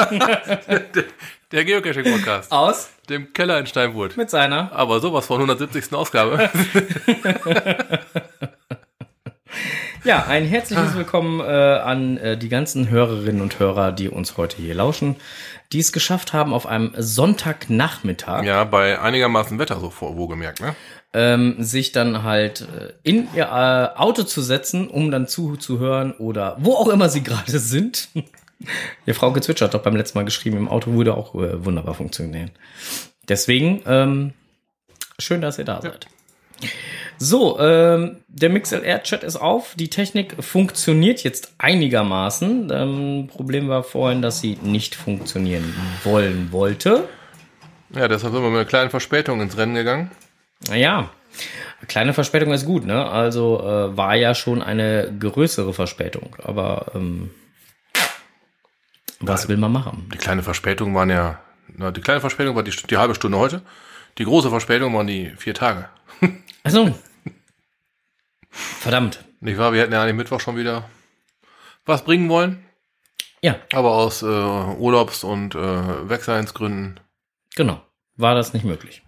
der, Geocaching-Podcast. Aus Dem Keller in Steinwurt. mit seiner. Aber sowas von 170. Ausgabe. Ja, ein herzliches Willkommen äh, an äh, die ganzen Hörerinnen und Hörer, die uns heute hier lauschen, die es geschafft haben, auf einem Sonntagnachmittag ja, bei einigermaßen Wetter so vor, wohlgemerkt, ne? ähm, sich dann halt äh, in ihr äh, Auto zu setzen, um dann zuzuhören oder wo auch immer sie gerade sind. Die Frau Gezwitscher hat doch beim letzten Mal geschrieben, im Auto würde auch äh, wunderbar funktionieren. Deswegen, ähm, schön, dass ihr da seid. So, ähm, der MixLR-Chat ist auf. Die Technik funktioniert jetzt einigermaßen. Ähm, Problem war vorhin, dass sie nicht funktionieren wollen wollte. Ja, deshalb sind wir mit einer kleinen Verspätung ins Rennen gegangen. Naja, kleine Verspätung ist gut, ne? Also äh, war ja schon eine größere Verspätung. Aber ähm, was will man machen? Die kleine Verspätung waren ja, na, die kleine Verspätung war die, die halbe Stunde heute. Die große Verspätung waren die vier Tage. Also, verdammt. Nicht wahr? Wir hätten ja eigentlich Mittwoch schon wieder was bringen wollen. Ja, Aber aus äh, Urlaubs- und äh, Wegseinsgründen. genau. War das nicht möglich.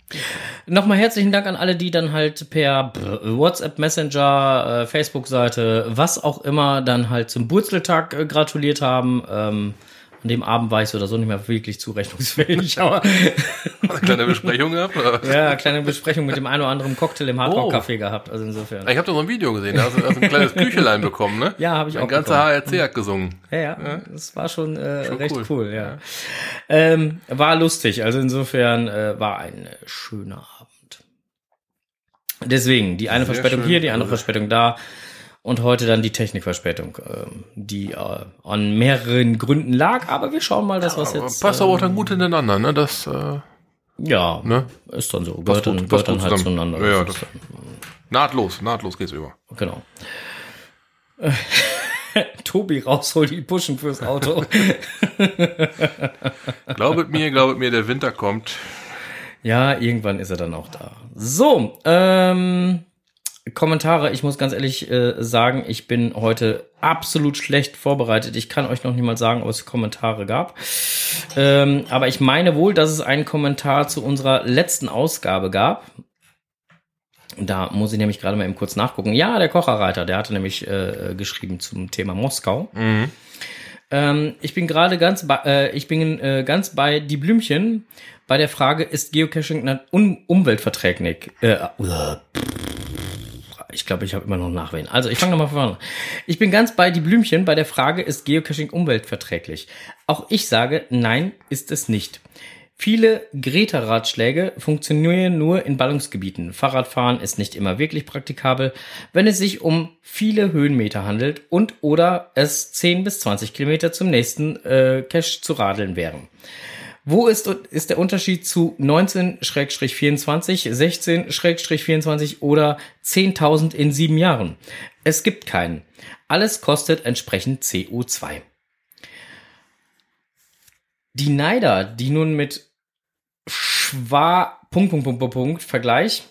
Nochmal herzlichen Dank an alle, die dann halt per WhatsApp, Messenger, äh, Facebook-Seite, was auch immer, dann halt zum Burzeltag äh, gratuliert haben. Ähm, an dem Abend war ich so oder so nicht mehr wirklich zurechnungsfähig, aber Eine kleine Besprechung gehabt. ja, kleine Besprechung mit dem einen oder anderen Cocktail im Hardrock-Café gehabt, also insofern. Ich habe da so ein Video gesehen, da hast du hast ein kleines Küchelein bekommen, ne? Ja, habe ich auch Ein ganzer HRC hat gesungen. Ja, ja, das war schon, äh, Schon recht cool. cool, ja. Ähm, war lustig, also insofern äh, war ein schöner Abend. Deswegen, die eine Sehr Verspätung schön. hier, die andere Verspätung da und heute dann die Technikverspätung, ähm, die äh, an mehreren Gründen lag, aber wir schauen mal, dass was Aber jetzt. passt aber auch ähm, dann gut hintereinander, ne? Das, äh, Ja, ne? ist dann so. Passt Gehört dann, gut, gehört dann halt zusammen. zueinander. Ja, ja, Das das- ist Nahtlos, nahtlos geht's über. genau. Tobi raus, hol die Puschen fürs Auto. Glaubet mir, glaubet mir, der Winter kommt. Ja, irgendwann ist er dann auch da. So, ähm, Kommentare. Ich muss ganz ehrlich äh, sagen, ich bin heute absolut schlecht vorbereitet. Ich kann euch noch nicht mal sagen, ob es Kommentare gab. Ähm, aber ich meine wohl, dass es einen Kommentar zu unserer letzten Ausgabe gab. Da muss ich nämlich gerade mal eben kurz nachgucken. Ja, der Kocherreiter, der hatte nämlich äh, geschrieben zum Thema Moskau. Ähm, ich bin gerade ganz bei, äh, ich bin äh, ganz bei die Blümchen bei der Frage, ist Geocaching un umweltverträglich? Äh, uh, ich glaube, ich habe immer noch Nachwehen. Also, ich fange nochmal von vorne. Ich bin ganz bei die Blümchen bei der Frage, ist Geocaching umweltverträglich? Auch ich sage, nein, ist es nicht. Viele Greta-Ratschläge funktionieren nur in Ballungsgebieten. Fahrradfahren ist nicht immer wirklich praktikabel, wenn es sich um viele Höhenmeter handelt und oder es 10 bis 20 Kilometer zum nächsten äh, Cache zu radeln wären. Wo ist, ist der Unterschied zu 19-24, 16-24 oder 10.000 in sieben Jahren? Es gibt keinen. Alles kostet entsprechend CO2. Die Neider, die nun mit Schwa Punkt, Punkt, Punkt, Punkt, Punkt Vergleich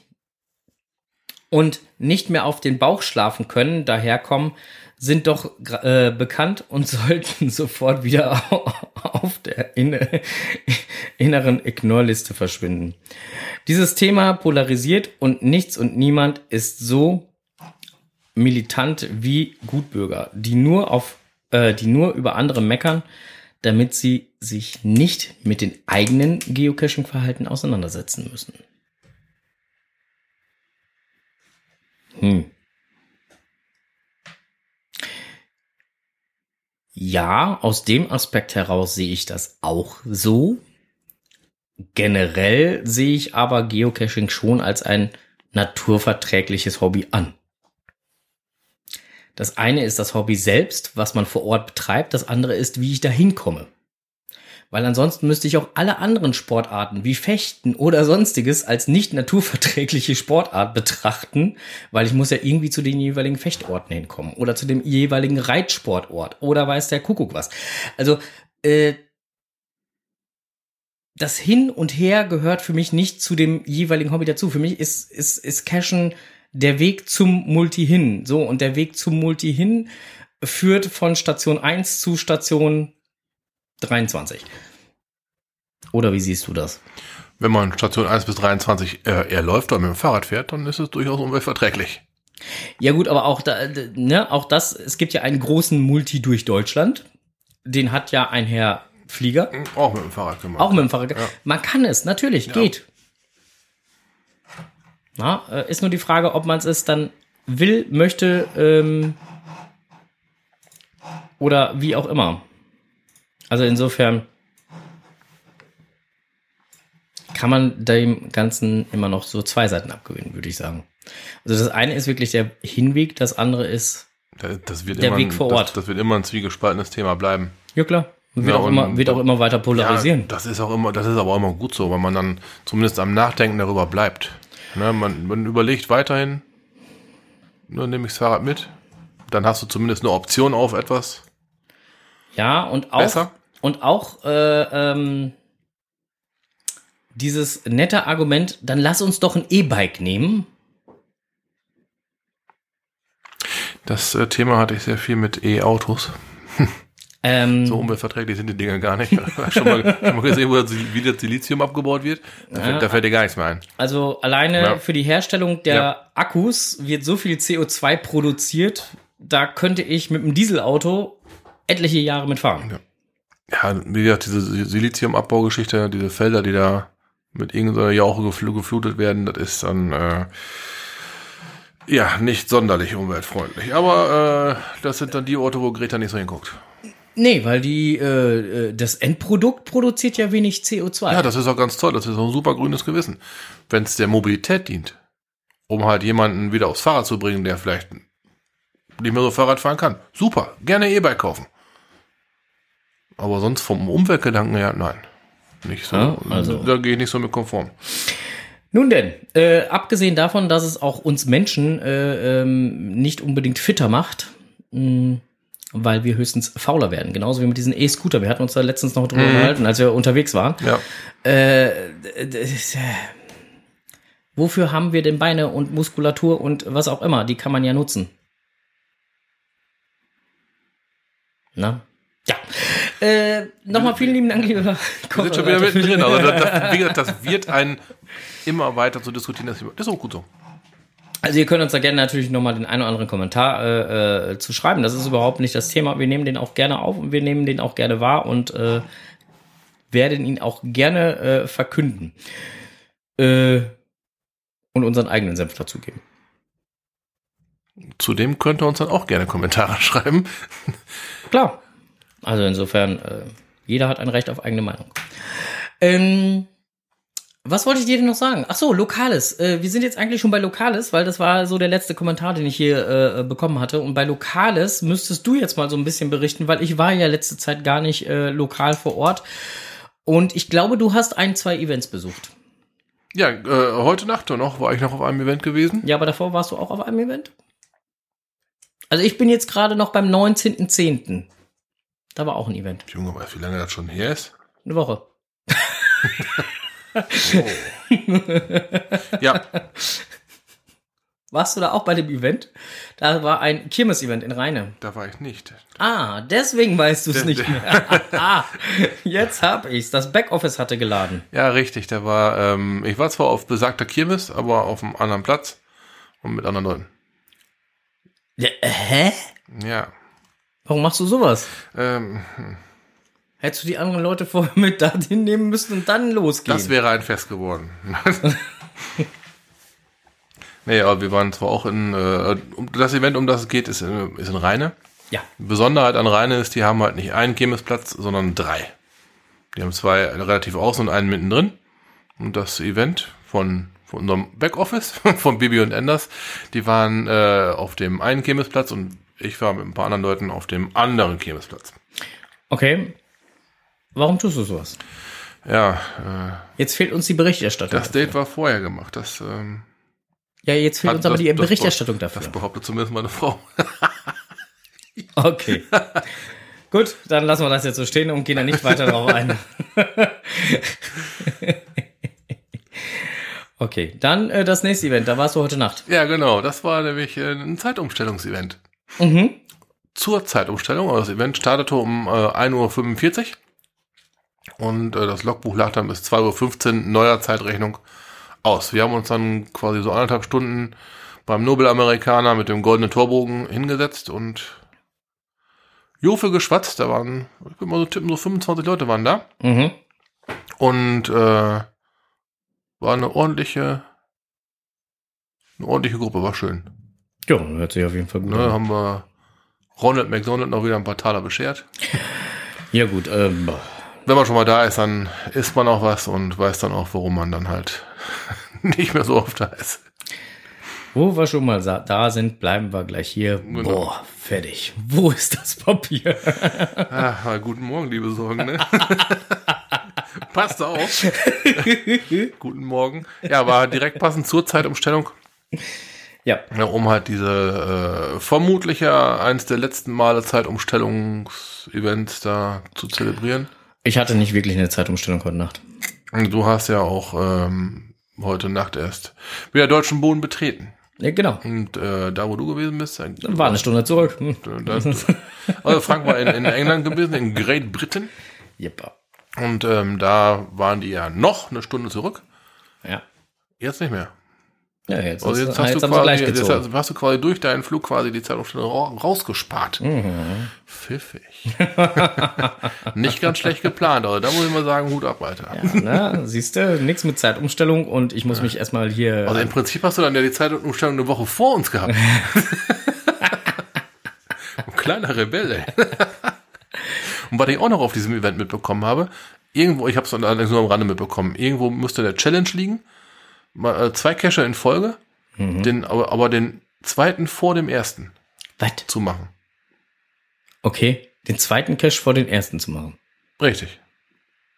und nicht mehr auf den Bauch schlafen können, daherkommen, sind doch äh, bekannt und sollten sofort wieder auf der inne, inneren Ignore-Liste verschwinden. Dieses Thema polarisiert und nichts und niemand ist so militant wie Gutbürger, die nur auf, äh, die nur über andere meckern, damit sie sich nicht mit den eigenen Geocaching-Verhalten auseinandersetzen müssen. Hm. Ja, aus dem Aspekt heraus sehe ich das auch so. Generell sehe ich aber Geocaching schon als ein naturverträgliches Hobby an. Das eine ist das Hobby selbst, was man vor Ort betreibt. Das andere ist, wie ich da hinkomme. Weil ansonsten müsste ich auch alle anderen Sportarten wie Fechten oder sonstiges als nicht naturverträgliche Sportart betrachten, weil ich muss ja irgendwie zu den jeweiligen Fechtorten hinkommen oder zu dem jeweiligen Reitsportort oder weiß der Kuckuck was. Also äh, das Hin und Her gehört für mich nicht zu dem jeweiligen Hobby dazu. Für mich ist, ist, ist Cashen der Weg zum Multi hin. So, und der Weg zum Multi hin führt von Station 1 zu Station 23. Oder wie siehst du das? Wenn man Station 1 bis 23 äh, eher läuft oder mit dem Fahrrad fährt, dann ist es durchaus umweltverträglich. Ja gut, aber auch da, ne, auch das, es gibt ja einen großen Multi durch Deutschland. Den hat ja ein Herr Flieger, Auch mit dem Fahrrad gemacht. auch mit dem Fahrrad. Man kann es, natürlich, geht. Na, äh, ist nur die Frage, ob man es dann will, möchte ähm, oder wie auch immer. Also insofern kann man dem Ganzen immer noch so zwei Seiten abgewinnen, würde ich sagen. Also das eine ist wirklich der Hinweg, das andere ist, Das, das wird Der immer, Weg vor das, Ort. Das wird immer ein zwiegespaltenes Thema bleiben. ja klar, wird, Ja, auch, und- immer, wird auch immer weiter polarisieren. Ja, das ist auch immer, das ist aber auch immer gut so, weil man dann zumindest am Nachdenken darüber bleibt. Ne, man, man überlegt weiterhin, nur nehme ich das Fahrrad mit, dann hast du zumindest eine Option auf etwas. Ja, und auch, Besser? Und auch äh, ähm, dieses nette Argument, dann lass uns doch ein E-Bike nehmen. Das äh, Thema hatte ich sehr viel mit E-Autos. Ähm, So umweltverträglich sind die Dinger gar nicht. schon, mal, schon mal gesehen, wie das Silizium abgebaut wird? Da, fällt, da fällt dir gar nichts mehr ein. Also alleine Ja. für die Herstellung der Ja. Akkus wird so viel CO2 produziert, da könnte ich mit einem Dieselauto etliche Jahre mitfahren. Ja, wie gesagt, diese Siliziumabbaugeschichte, diese Felder, die da mit irgendeiner Jauche gefl geflutet werden, das ist dann äh, ja nicht sonderlich umweltfreundlich. Aber äh, das sind dann die Orte, wo Greta nicht so hinguckt. Nee, weil die äh, äh, das Endprodukt produziert ja wenig CO2. Ja, das ist auch ganz toll. Das ist auch ein super grünes Gewissen. Wenn es der Mobilität dient, um halt jemanden wieder aufs Fahrrad zu bringen, der vielleicht nicht mehr so Fahrrad fahren kann. Super, gerne E-Bike kaufen. Aber sonst vom Umweltgedanken her, nein. Nicht so. Ja, also- Da gehe ich nicht so mit konform. Nun denn, äh, abgesehen davon, dass es auch uns Menschen äh, ähm, nicht unbedingt fitter macht, mh, weil wir höchstens fauler werden. Genauso wie mit diesen E-Scooter. Wir hatten uns da letztens noch drüber unterhalten, als wir unterwegs waren. Ja. Äh, äh, wofür haben wir denn Beine und Muskulatur und was auch immer? Die kann man ja nutzen. Na? Ja. Äh, Nochmal vielen lieben Dank, lieber Wir sind schon wieder mittendrin. Also das, das, wie gesagt, das wird ein immer weiter zu diskutieren. Das ist auch gut so. Also ihr könnt uns da gerne natürlich nochmal den einen oder anderen Kommentar äh, äh, zu schreiben. Das ist überhaupt nicht das Thema. Wir nehmen den auch gerne auf und wir nehmen den auch gerne wahr und äh, werden ihn auch gerne äh, verkünden. Äh, und unseren eigenen Senf dazugeben. Zudem könnt ihr uns dann auch gerne Kommentare schreiben. Klar. Also insofern, äh, jeder hat ein Recht auf eigene Meinung. Ähm, was wollte ich dir denn noch sagen? Ach so, Lokales. Äh, wir sind jetzt eigentlich schon bei Lokales, weil das war so der letzte Kommentar, den ich hier äh, bekommen hatte. Und bei Lokales müsstest du jetzt mal so ein bisschen berichten, weil ich war ja letzte Zeit gar nicht äh, lokal vor Ort. Und ich glaube, du hast ein, zwei Events besucht. Ja, äh, heute Nacht noch war ich noch auf einem Event gewesen. Ja, aber davor warst du auch auf einem Event? Also ich bin jetzt gerade noch beim 19.10. Da war auch ein Event. Junge, weißt du, wie lange das schon her ist? Eine Woche. Ja, Warst du da auch bei dem Event? Da war ein Kirmes-Event in Rheine. da war ich nicht. Ah, deswegen weißt du es nicht mehr. ah, jetzt hab ich's. Das Backoffice hatte geladen. Ja, richtig. Da war, ähm, ich war zwar auf besagter Kirmes, aber auf einem anderen Platz und mit anderen Leuten. Ja, äh, hä? Ja. Warum machst du sowas? Ähm, Hättest du die anderen Leute vorher mit dahin nehmen müssen und dann losgehen? das wäre ein Fest geworden. nee, aber wir waren zwar auch in, äh, um- das Event, um das es geht, ist in, ist in Rheine. ja. Besonderheit an Rheine ist, die haben halt nicht einen Kirmesplatz, sondern drei. Die haben zwei relativ außen und einen mittendrin. Und das Event von, von unserem Backoffice, von Bibi und Enders, die waren äh, auf dem einen Kirmesplatz und ich war mit ein paar anderen Leuten auf dem anderen Kirmesplatz. Okay. Warum tust du sowas? Ja, äh, Jetzt fehlt uns die Berichterstattung. das Date war vorher gemacht. Das, ähm, ja, jetzt fehlt uns aber das- die das- Berichterstattung das dafür. behauptet zumindest meine Frau. Okay. Gut, dann lassen wir das jetzt so stehen und gehen da nicht weiter drauf ein. okay, dann äh, das nächste Event. Da warst du heute Nacht. Ja, genau. Das war nämlich äh, ein Zeitumstellungsevent. Mhm. Zur Zeitumstellung, also das Event startete um äh, 1.45 Uhr Und äh, das Logbuch lag dann bis 2.15 Uhr neuer Zeitrechnung aus. Wir haben uns dann quasi so anderthalb Stunden beim Nobelamerikaner mit dem goldenen Torbogen hingesetzt und Jofe geschwatzt. Da waren, ich würde mal so tippen, so 25 Leute waren da. Mhm. Und äh, war eine ordentliche, eine ordentliche Gruppe, war schön. Ja, hört sich auf jeden Fall gut Ne, an. haben wir Ronald McDonald noch wieder ein paar Taler beschert. Ja, gut. Ähm, Wenn man schon mal da ist, dann isst man auch was und weiß dann auch, warum man dann halt nicht mehr so oft da ist. wo wir schon mal da sind, bleiben wir gleich hier. Genau. Boah, fertig. Wo ist das Papier? Ah, mal guten Morgen, liebe Sorgen, ne? Passt auf. guten Morgen. Ja, war direkt passend zur Zeitumstellung, ja, ja, um halt diese äh, vermutlich ja eins der letzten Male Zeitumstellungsevents da zu zelebrieren. ich hatte nicht wirklich eine Zeitumstellung heute Nacht. Und du hast ja auch ähm, heute Nacht erst wieder deutschen Boden betreten. Ja, genau. Und äh, da, wo du gewesen bist, äh, War eine Stunde zurück. Hm. das, also Frank war in, in England gewesen, in Great Britain. Jeppa. Und ähm, da waren die ja noch eine Stunde zurück. Ja. Jetzt nicht mehr. Ja, jetzt, Also ist, jetzt jetzt, hast, du quasi, jetzt hast, du quasi durch deinen Flug quasi die Zeitumstellung ra- rausgespart. Mhm. Pfiffig. nicht ganz schlecht geplant, aber da muss ich mal sagen, Hut ab, Alter. Ja, ne? Siehst du, nichts mit Zeitumstellung und ich muss mich erstmal hier. Also im Prinzip hast du dann ja die Zeitumstellung eine Woche vor uns gehabt. Ein kleiner Rebell, ey. Und was ich auch noch auf diesem Event mitbekommen habe, irgendwo, ich habe es allerdings nur am Rande mitbekommen, irgendwo müsste der Challenge liegen, zwei Cacher in Folge, den, aber, aber den zweiten vor dem ersten Was? zu machen. Okay, den zweiten Cache vor den ersten zu machen. Richtig.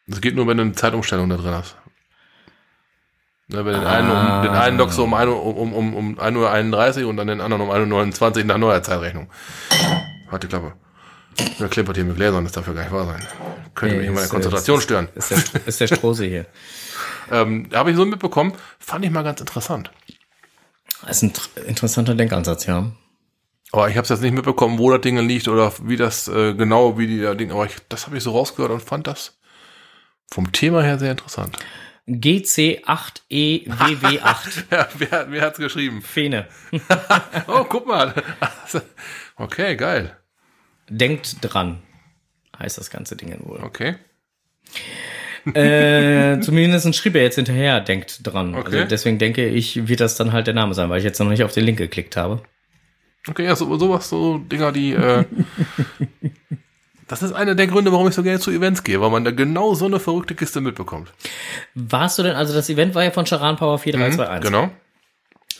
Das geht nur, wenn du eine Zeitumstellung da drin hast. Ne, wenn den, einen um, den einen lockst du um, ein um, um, um 1.31 Uhr und dann den anderen um 1.29 Uhr nach neuer Zeitrechnung. Warte, Klappe. Der klippert hier mit Gläsern, das darf ja gar nicht wahr sein. Könnte Nee, mich in meiner ist, äh, Konzentration stören. Ist der, ist der Strose hier. Ähm, Habe ich so mitbekommen, fand ich mal ganz interessant. Das ist ein interessanter Denkansatz, ja. Aber ich habe es jetzt nicht mitbekommen, wo das Ding liegt oder wie das äh, genau, wie die da Ding. Aber ich, das habe ich so rausgehört und fand das vom Thema her sehr interessant. GC8EWW8. Ja, wer, wer hat's geschrieben? Fene. Oh, guck mal. Okay, geil. Denkt dran. Heißt das ganze Ding wohl. Okay. Äh, zumindest schrieb er jetzt hinterher, denkt dran. Okay. Also deswegen denke ich, wird das dann halt der Name sein, weil ich jetzt noch nicht auf den Link geklickt habe. Okay, ja, so, sowas, so Dinger, die, äh, das ist einer der Gründe, warum ich so gerne zu Events gehe, weil man da genau so eine verrückte Kiste mitbekommt. Warst du denn, also das Event war ja von Charan Power 4321. Genau.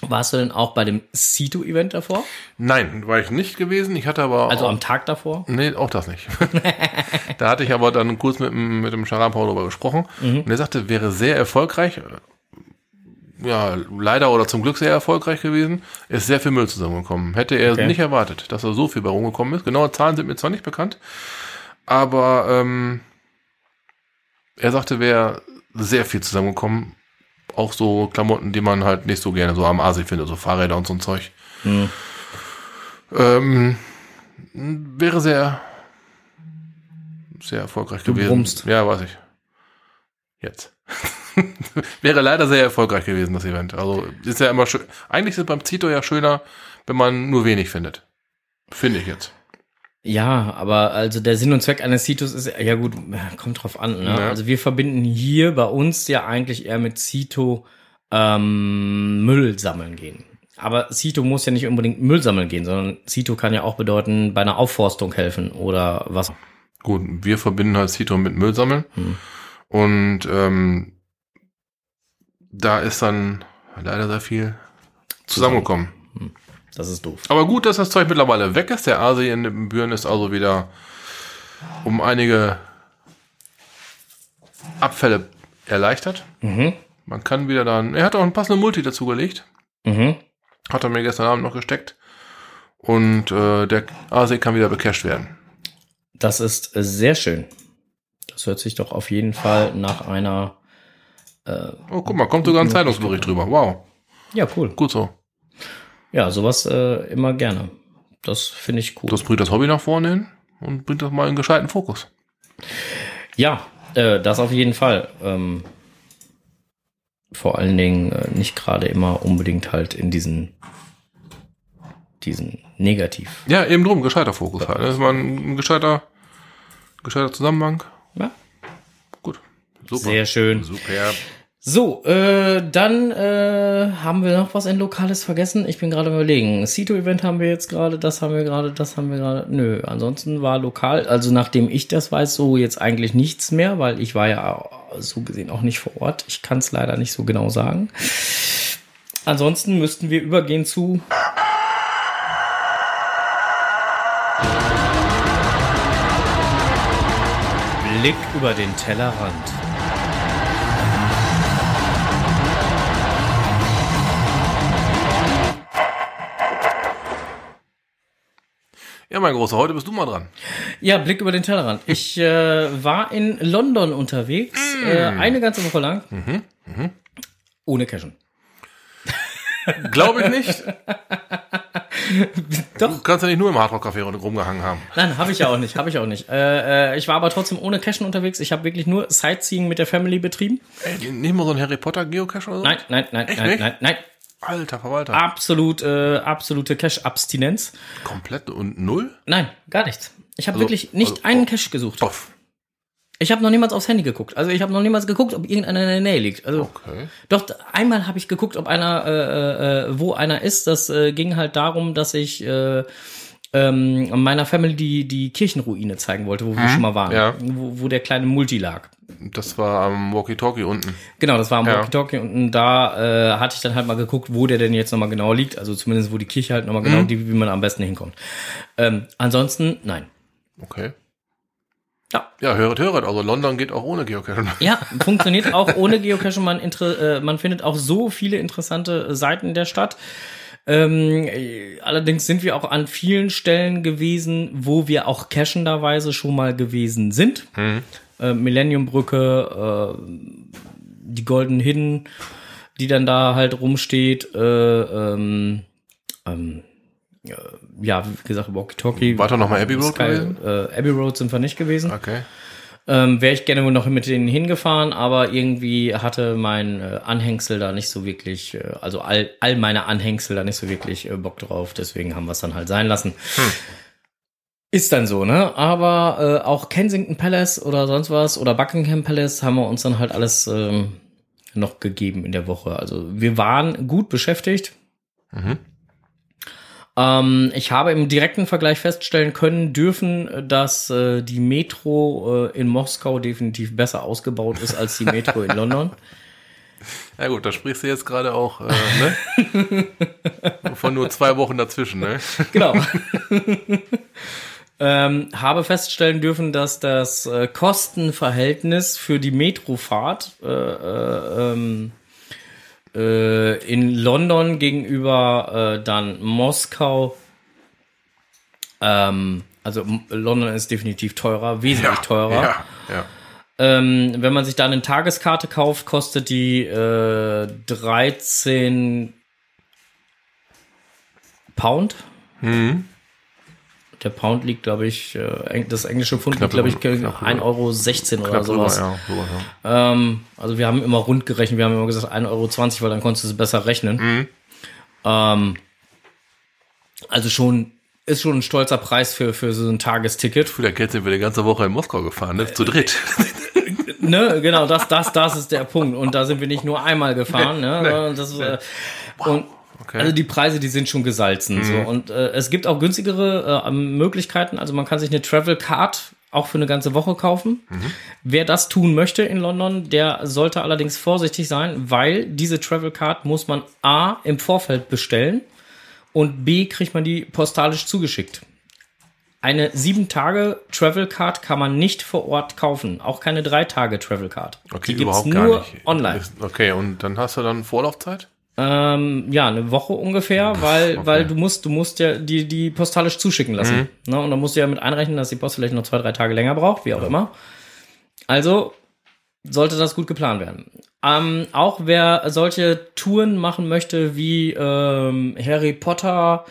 Warst du denn auch bei dem Sito-Event davor? Nein, war ich nicht gewesen. Ich hatte aber Also auch, am Tag davor? nee, auch das nicht. da hatte ich aber dann kurz mit, dem- mit dem Charan-Paul darüber gesprochen. Und er sagte, wäre sehr erfolgreich. Ja, leider oder zum Glück sehr erfolgreich gewesen. Ist sehr viel Müll zusammengekommen. Hätte er Okay. nicht erwartet, dass da so viel bei rumgekommen ist. Genaue Zahlen sind mir zwar nicht bekannt, aber ähm, er sagte, wäre sehr viel zusammengekommen. Auch so Klamotten, die man halt nicht so gerne so am Asi findet, so Fahrräder und so ein Zeug. Hm. Ähm, wäre sehr, sehr erfolgreich gewesen. brummst. Ja, weiß ich. Jetzt. wäre leider sehr erfolgreich gewesen, das Event. Also ist ja immer schön. Eigentlich ist es beim Zito ja schöner, wenn man nur wenig findet. Finde ich jetzt. Ja, aber also der Sinn und Zweck eines Citus ist, ja gut, kommt drauf an. Ne? Ja. Also wir verbinden hier bei uns ja eigentlich eher mit Cito ähm, Müll sammeln gehen. Aber Cito muss ja nicht unbedingt Müll sammeln gehen, sondern Cito kann ja auch bedeuten, bei einer Aufforstung helfen oder was. Gut, wir verbinden halt Zito mit Müll sammeln. Hm. Und ähm, da ist dann leider sehr viel zusammengekommen. Das ist doof. Aber gut, dass das Zeug mittlerweile weg ist. Der Asi in den Büren ist also wieder um einige Abfälle erleichtert. Mhm. Man kann wieder dann. Er hat auch einen passenden Multi dazugelegt. Mhm. Hat er mir gestern Abend noch gesteckt. Und äh, der Asi kann wieder becached werden. Das ist äh, sehr schön. Das hört sich doch auf jeden Fall nach einer. Oh, guck mal, kommt sogar ein Zeitungsbericht drüber. Wow, Ja, cool. gut so. Ja, sowas äh, immer gerne. Das finde ich cool. Das bringt das Hobby nach vorne hin und bringt das mal in gescheiten Fokus. Ja, Äh, das auf jeden Fall. Ähm, vor allen Dingen äh, nicht gerade immer unbedingt halt in diesen diesen Negativ. Ja, eben drum, gescheiter Fokus halt. Das ist mal ein gescheiter, gescheiter Zusammenhang. Ja. Gut. Super. Sehr schön. Super. So, äh, dann äh, haben wir noch was in Lokales vergessen. Ich bin gerade überlegen. Cito-Event haben wir jetzt gerade, das haben wir gerade, das haben wir gerade. Nö, ansonsten war lokal, also nachdem ich das weiß, so jetzt eigentlich nichts mehr, weil ich war ja so gesehen auch nicht vor Ort. Ich kann es leider nicht so genau sagen. Ansonsten müssten wir übergehen zu Blick über den Tellerrand. Ja, mein Großer, heute bist du mal dran. Ja, Blick über den Tellerrand. Ich äh, war in London unterwegs, äh, eine ganze Woche lang. Ohne Cashen. Glaube ich nicht. Doch. Du kannst ja nicht nur im Hardrock-Café rumgehangen haben. Nein, habe ich ja auch nicht, habe ich auch nicht. Äh, äh, ich war aber trotzdem ohne Cashen unterwegs. Ich habe wirklich nur Sightseeing mit der Family betrieben. Ey, nicht mal so ein Harry Potter Geocache oder so? Nein, nein, nein, Echt nein, nicht? nein, nein. Alter Verwalter. Absolut, äh, absolute Cash-Abstinenz. Komplett und null? Nein, gar nichts. Ich habe Also- wirklich nicht also- einen Cash gesucht. Off. Ich habe noch niemals aufs Handy geguckt. Also ich habe noch niemals geguckt, ob irgendeiner in der Nähe liegt. Also Okay. doch einmal habe ich geguckt, ob einer, äh, äh, wo einer ist. Das äh, ging halt darum, dass ich äh, ähm, meiner Family die die Kirchenruine zeigen wollte, wo wir schon mal waren, ja. wo, wo der kleine Multi lag. Das war am Walkie-Talkie unten. Genau, das war am Ja. Walkie-Talkie und da äh, hatte ich dann halt mal geguckt, wo der denn jetzt nochmal genau liegt. Also zumindest, wo die Kirche halt nochmal Mhm. genau, die, wie man am besten hinkommt. Ähm, ansonsten, nein. Okay. Ja. Ja, höret, höret. Also London geht auch ohne Geocache. Ja, funktioniert auch ohne Geocache. Man, äh, man findet auch so viele interessante Seiten der Stadt. Ähm, äh, allerdings sind wir auch an vielen Stellen gewesen, wo wir auch canchenderweise schon mal gewesen sind. Äh, Millenniumbrücke, äh, die Golden Hidden, die dann da halt rumsteht. Äh, ähm, ähm, äh, ja, wie gesagt, Walkie-Talkie. Weiter nochmal Abbey Road Sky, gewesen? äh, Abbey Road sind wir nicht gewesen. Okay. Ähm, Wäre ich gerne wohl noch mit denen hingefahren, aber irgendwie hatte mein äh, Anhängsel da nicht so wirklich, äh, also all, all meine Anhängsel da nicht so wirklich äh, Bock drauf, deswegen haben wir es dann halt sein lassen. Ist dann so, ne? Aber äh, auch Kensington Palace oder sonst was oder Buckingham Palace haben wir uns dann halt alles ähm, noch gegeben in der Woche. Also wir waren gut beschäftigt. Mhm. Ähm, ich habe im direkten Vergleich feststellen können dürfen, dass äh, die Metro äh, in Moskau definitiv besser ausgebaut ist als die Metro in London. Ja gut, da sprichst du jetzt gerade auch, äh, ne? Von nur zwei Wochen dazwischen, ne? Genau. ähm, habe feststellen dürfen, dass das äh, Kostenverhältnis für die Metrofahrt äh, äh, ähm, äh, in London gegenüber äh, dann Moskau, ähm, also London ist definitiv teurer, wesentlich teurer. Ja, ja. Ähm, wenn man sich da eine Tageskarte kauft, kostet die äh, 13 Pound. Mhm. Der Pound liegt, glaube ich, äh, das englische Pfund liegt, glaube ich, über- knapp 1,16 Euro oder Knapp drüber, sowas. ja. Sowas, ja. Ähm, also wir haben immer rund gerechnet, wir haben immer gesagt 1,20 Euro, weil dann konntest du es besser rechnen. Mhm. Ähm, also schon, ist schon ein stolzer Preis für, für so ein Tagesticket. Für der Geld sind wir die ganze Woche in Moskau gefahren, ne? Zu dritt. Ne, genau, das, das, das ist der Punkt. Und da sind wir nicht nur einmal gefahren, ne? Nee, sondern Das äh, und Okay. also die Preise, die sind schon gesalzen. So. Und äh, es gibt auch günstigere äh, Möglichkeiten. Also man kann sich eine Travel Card auch für eine ganze Woche kaufen. Wer das tun möchte in London, der sollte allerdings vorsichtig sein, weil diese Travel Card muss man A im Vorfeld bestellen und B kriegt man die postalisch zugeschickt. Eine sieben Tage Travel Card kann man nicht vor Ort kaufen, auch keine drei Tage Travel Card. Okay, die gibt's überhaupt gar nur nicht. online. Okay, und dann hast du dann Vorlaufzeit? Ähm, ja, eine Woche ungefähr, weil, weil du musst, du musst ja die, die postalisch zuschicken lassen. Ne? Und dann musst du ja mit einrechnen, dass die Post vielleicht noch zwei, drei Tage länger braucht, wie auch immer. Also sollte das gut geplant werden. Ähm, auch wer solche Touren machen möchte wie ähm, Harry Potter,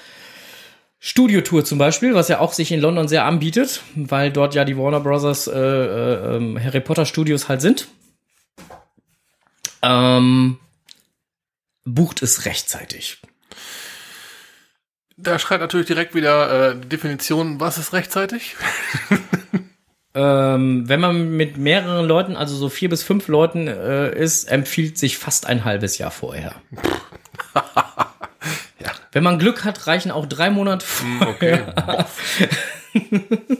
Studiotour zum Beispiel, was ja auch sich in London sehr anbietet, weil dort ja die Warner Brothers äh, äh, ähm, Harry Potter Studios halt sind. Ähm, bucht es rechtzeitig. Da schreit natürlich direkt wieder äh, Definition, was ist rechtzeitig? Ähm, wenn man mit mehreren Leuten, also so vier bis fünf Leuten äh, ist, empfiehlt sich fast ein halbes Jahr vorher. ja. Wenn man Glück hat, reichen auch drei Monate vorher. Okay.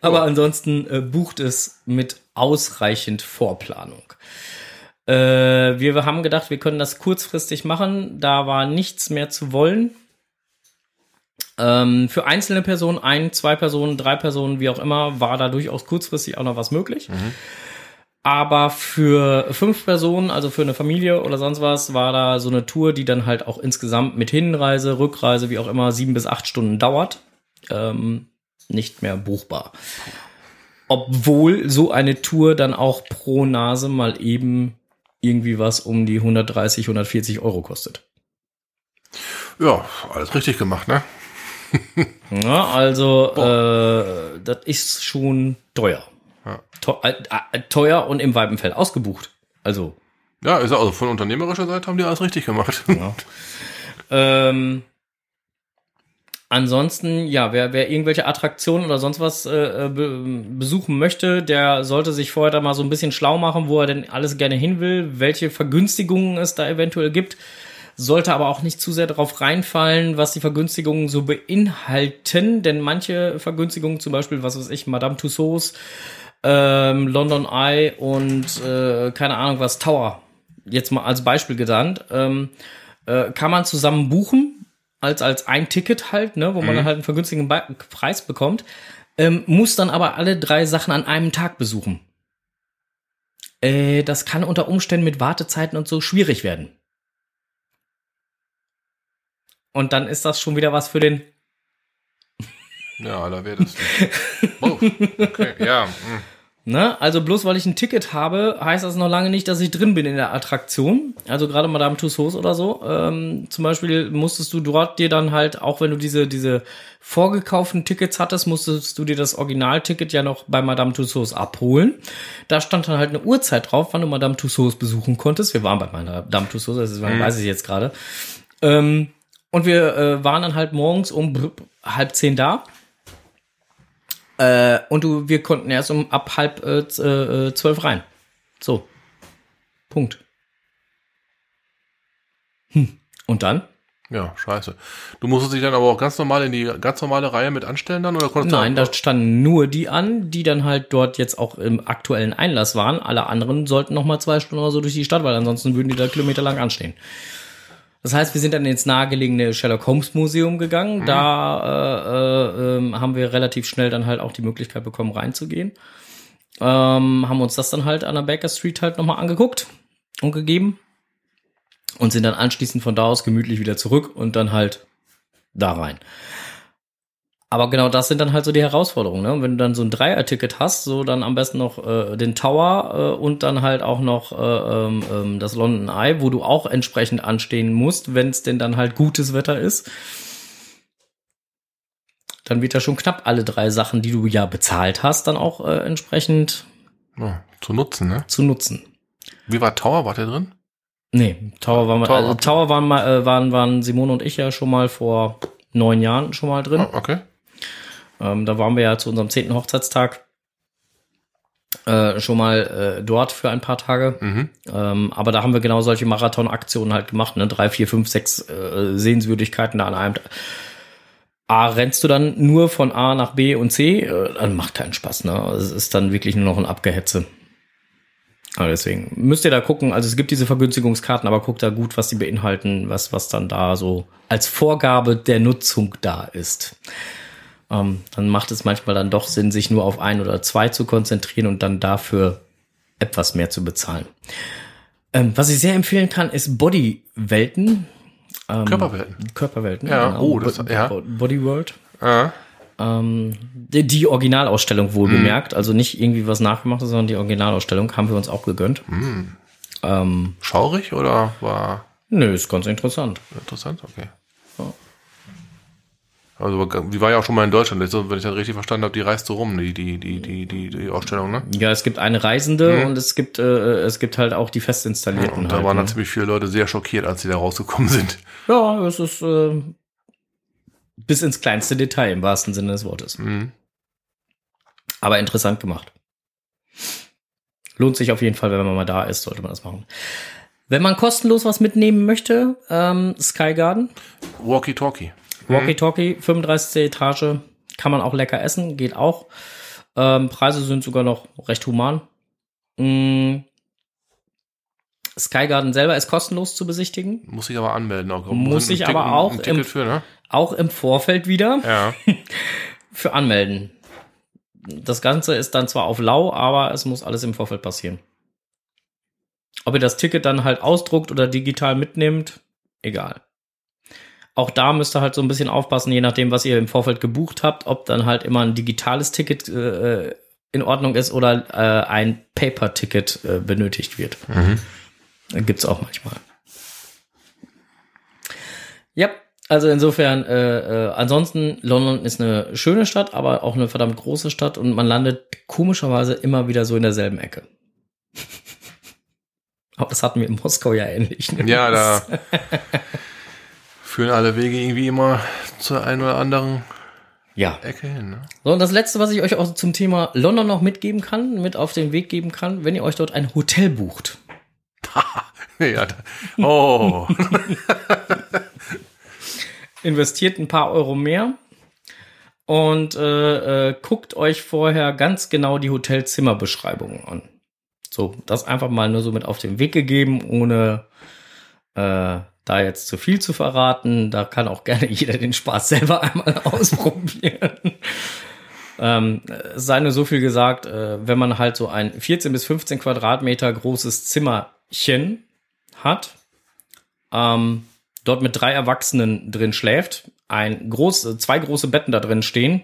Aber ansonsten äh, bucht es mit ausreichend Vorplanung. Äh, wir haben gedacht, wir können das kurzfristig machen. Da war nichts mehr zu wollen. Ähm, für einzelne Personen, ein, zwei Personen, drei Personen, wie auch immer, war da durchaus kurzfristig auch noch was möglich. Aber für fünf Personen, also für eine Familie oder sonst was, war da so eine Tour, die dann halt auch insgesamt mit Hinreise, Rückreise, wie auch immer, sieben bis acht Stunden dauert. Ähm, nicht mehr buchbar. Obwohl so eine Tour dann auch pro Nase mal eben irgendwie was um die 130, 140 Euro kostet. Ja, alles richtig gemacht, ne? Ja, also äh, das ist schon teuer. Ja. Äh, äh, teuer und im Weibenfeld ausgebucht. Also, Ja, ist ja also von unternehmerischer Seite haben die alles richtig gemacht. ja. ähm, ansonsten, ja, wer, wer irgendwelche Attraktionen oder sonst was äh, be besuchen möchte, der sollte sich vorher da mal so ein bisschen schlau machen, wo er denn alles gerne hin will, welche Vergünstigungen es da eventuell gibt. Sollte aber auch nicht zu sehr darauf reinfallen, was die Vergünstigungen so beinhalten, denn manche Vergünstigungen, zum Beispiel, was weiß ich, Madame Tussauds, ähm, London Eye und äh, keine Ahnung was, Tower, jetzt mal als Beispiel genannt, ähm, äh, kann man zusammen buchen, als, als ein Ticket halt, ne, wo man dann halt einen vergünstigten Be Preis bekommt, ähm, muss dann aber alle drei Sachen an einem Tag besuchen. Äh, das kann unter Umständen mit Wartezeiten und so schwierig werden. Und dann ist das schon wieder was für den Ja, aller wäre das. Oh, okay, ja. hm. Ne? Also bloß weil ich ein Ticket habe, heißt das noch lange nicht, dass ich drin bin in der Attraktion. Also gerade Madame Tussauds oder so. Ähm, zum Beispiel musstest du dort dir dann halt, auch wenn du diese, diese vorgekauften Tickets hattest, musstest du dir das Originalticket ja noch bei Madame Tussauds abholen. Da stand dann halt eine Uhrzeit drauf, wann du Madame Tussauds besuchen konntest. Wir waren bei Madame Tussauds, das weiß ich jetzt gerade. Ähm, und wir äh, waren dann halt morgens um halb zehn da. Äh, und du, wir konnten erst um ab halb äh, äh, zwölf rein. So. Punkt. Hm. Und dann? Ja, scheiße. Du musstest dich dann aber auch ganz normal in die ganz normale Reihe mit anstellen dann oder konntest Nein, da standen nur die an, die dann halt dort jetzt auch im aktuellen Einlass waren. Alle anderen sollten noch mal zwei Stunden oder so durch die Stadt, weil ansonsten würden die da kilometerlang anstehen. Das heißt, wir sind dann ins nahegelegene Sherlock Holmes Museum gegangen. Da äh, äh, ähm, haben wir relativ schnell dann halt auch die Möglichkeit bekommen, reinzugehen. Ähm, haben uns das dann halt an der Baker Street halt nochmal angeguckt und gegeben. Und sind dann anschließend von da aus gemütlich wieder zurück und dann halt da rein. Aber genau das sind dann halt so die Herausforderungen. Ne? Und Wenn du dann so ein Dreier-Ticket hast, so dann am besten noch äh, den Tower äh, und dann halt auch noch äh, ähm, ähm, das London Eye, wo du auch entsprechend anstehen musst, wenn es denn dann halt gutes Wetter ist. Dann wird ja schon knapp alle drei Sachen, die du ja bezahlt hast, dann auch äh, entsprechend ja, zu nutzen, ne? zu nutzen. Wie war Tower? War der drin? Nee, Tower waren, wir, Tower- also Tower waren, mal, äh, waren, waren Simone und ich ja schon mal vor neun Jahren schon mal drin. Oh, okay. Ähm, da waren wir ja zu unserem zehnten Hochzeitstag äh, schon mal äh, dort für ein paar Tage. Mhm. Ähm, aber da haben wir genau solche Marathonaktionen halt gemacht, ne? Drei, vier, fünf, sechs äh, Sehenswürdigkeiten da an einem. Tag. A, rennst du dann nur von A nach B und C, äh, dann macht keinen Spaß, ne? Es ist dann wirklich nur noch ein Abgehetze. Aber deswegen müsst ihr da gucken. Also es gibt diese Vergünstigungskarten, aber guckt da gut, was die beinhalten, was, was dann da so als Vorgabe der Nutzung da ist. Ähm, dann macht es manchmal dann doch Sinn, sich nur auf ein oder zwei zu konzentrieren und dann dafür etwas mehr zu bezahlen. Ähm, was ich sehr empfehlen kann, ist Bodywelten. Ähm, Körperwelten. Körperwelten. Ja, oh, das- ja. Bo- Body World. Ah, Ähm, die, die Originalausstellung wohlgemerkt, also nicht irgendwie was nachgemacht, sondern die Originalausstellung haben wir uns auch gegönnt. Ähm, schaurig oder war nö, ist ganz interessant. interessant? Okay. Also die war ja auch schon mal in Deutschland, also, wenn ich das richtig verstanden habe, die reist so rum, die, die, die, die, die, die Ausstellung, ne? Ja, es gibt eine Reisende mhm. und es gibt, äh, es gibt halt auch die festinstallierten. Ja, und da halt, waren ne? dann ziemlich viele Leute sehr schockiert, als sie da rausgekommen sind. Ja, es ist äh, bis ins kleinste Detail im wahrsten Sinne des Wortes. Mhm. Aber interessant gemacht. Lohnt sich auf jeden Fall, wenn man mal da ist, sollte man das machen. Wenn man kostenlos was mitnehmen möchte, ähm, Sky Garden. Walkie Talkie. Walkie-Talkie, 35. Etage, kann man auch lecker essen, geht auch. Ähm, Preise sind sogar noch recht human. Mm. Sky Garden selber ist kostenlos zu besichtigen. Muss ich aber anmelden. Auch. Muss ich aber auch im, für, ne? auch im Vorfeld wieder ja. für anmelden. Das Ganze ist dann zwar auf lau, aber es muss alles im Vorfeld passieren. Ob ihr das Ticket dann halt ausdruckt oder digital mitnehmt, egal auch da müsst ihr halt so ein bisschen aufpassen, je nachdem, was ihr im Vorfeld gebucht habt, ob dann halt immer ein digitales Ticket äh, in Ordnung ist oder äh, ein Paper-Ticket äh, benötigt wird. Mhm. Gibt's auch manchmal. Ja, also insofern, äh, äh, ansonsten, London ist eine schöne Stadt, aber auch eine verdammt große Stadt und man landet komischerweise immer wieder so in derselben Ecke. aber das hatten wir in Moskau ja ähnlich. Ne? Ja, da führen alle Wege irgendwie immer zur einen oder anderen ja. Ecke hin. Ne? So, und das letzte, was ich euch auch zum Thema London noch mitgeben kann, mit auf den Weg geben kann, wenn ihr euch dort ein Hotel bucht. ja, oh. Investiert ein paar Euro mehr und äh, äh, guckt euch vorher ganz genau die Hotelzimmerbeschreibungen an. So, das einfach mal nur so mit auf den Weg gegeben, ohne äh, da jetzt zu viel zu verraten. Da kann auch gerne jeder den Spaß selber einmal ausprobieren. ähm, sei nur so viel gesagt, äh, wenn man halt so ein 14 bis 15 Quadratmeter großes Zimmerchen hat, ähm, dort mit drei Erwachsenen drin schläft, ein groß, zwei große Betten da drin stehen,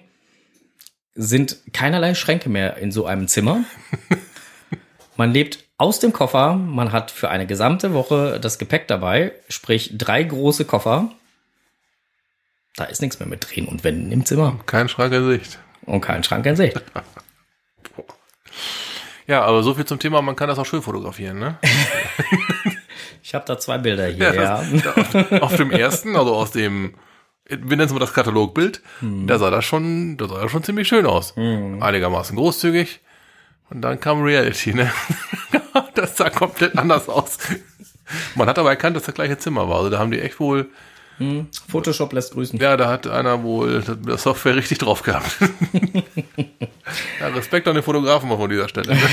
sind keinerlei Schränke mehr in so einem Zimmer. Man lebt aus dem Koffer. Man hat für eine gesamte Woche das Gepäck dabei, sprich drei große Koffer. Da ist nichts mehr mit Drehen und Wenden im Zimmer. Kein Schrank in Sicht. Und kein Schrank in Sicht. ja, aber so viel zum Thema, man kann das auch schön fotografieren, ne? ich habe da zwei Bilder hier, ja. Das, auf, auf, dem ersten, also aus dem, wir nennen es mal das Katalogbild, hm. da sah das schon, da sah das schon ziemlich schön aus. Hm. Einigermaßen großzügig. Und dann kam Reality, ne? das sah komplett anders aus. Man hat aber erkannt, dass das gleiche Zimmer war. Also da haben die echt wohl. Hm, Photoshop lässt grüßen. Ja, da hat einer wohl das Software richtig drauf gehabt. ja, Respekt an den Fotografen mal von dieser Stelle.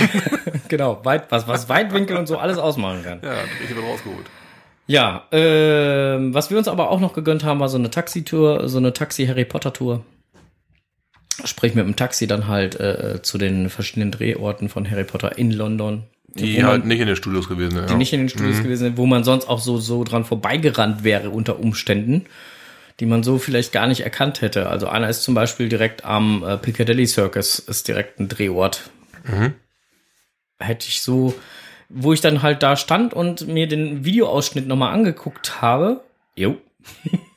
Genau, weit, was, was Weitwinkel und so alles ausmalen kann. Ja, richtig wird rausgeholt. Ja, äh, was wir uns aber auch noch gegönnt haben, war so eine Taxitour, so eine Taxi-Harry Potter-Tour. Sprich mit dem Taxi dann halt äh, zu den verschiedenen Drehorten von Harry Potter in London. Die man, halt nicht in den Studios gewesen sind. Die ja. nicht in den Studios mhm. gewesen sind, wo man sonst auch so, so dran vorbeigerannt wäre unter Umständen, die man so vielleicht gar nicht erkannt hätte. Also einer ist zum Beispiel direkt am äh, Piccadilly Circus, ist direkt ein Drehort. Mhm. Hätte ich so, wo ich dann halt da stand und mir den Videoausschnitt nochmal angeguckt habe. Jo.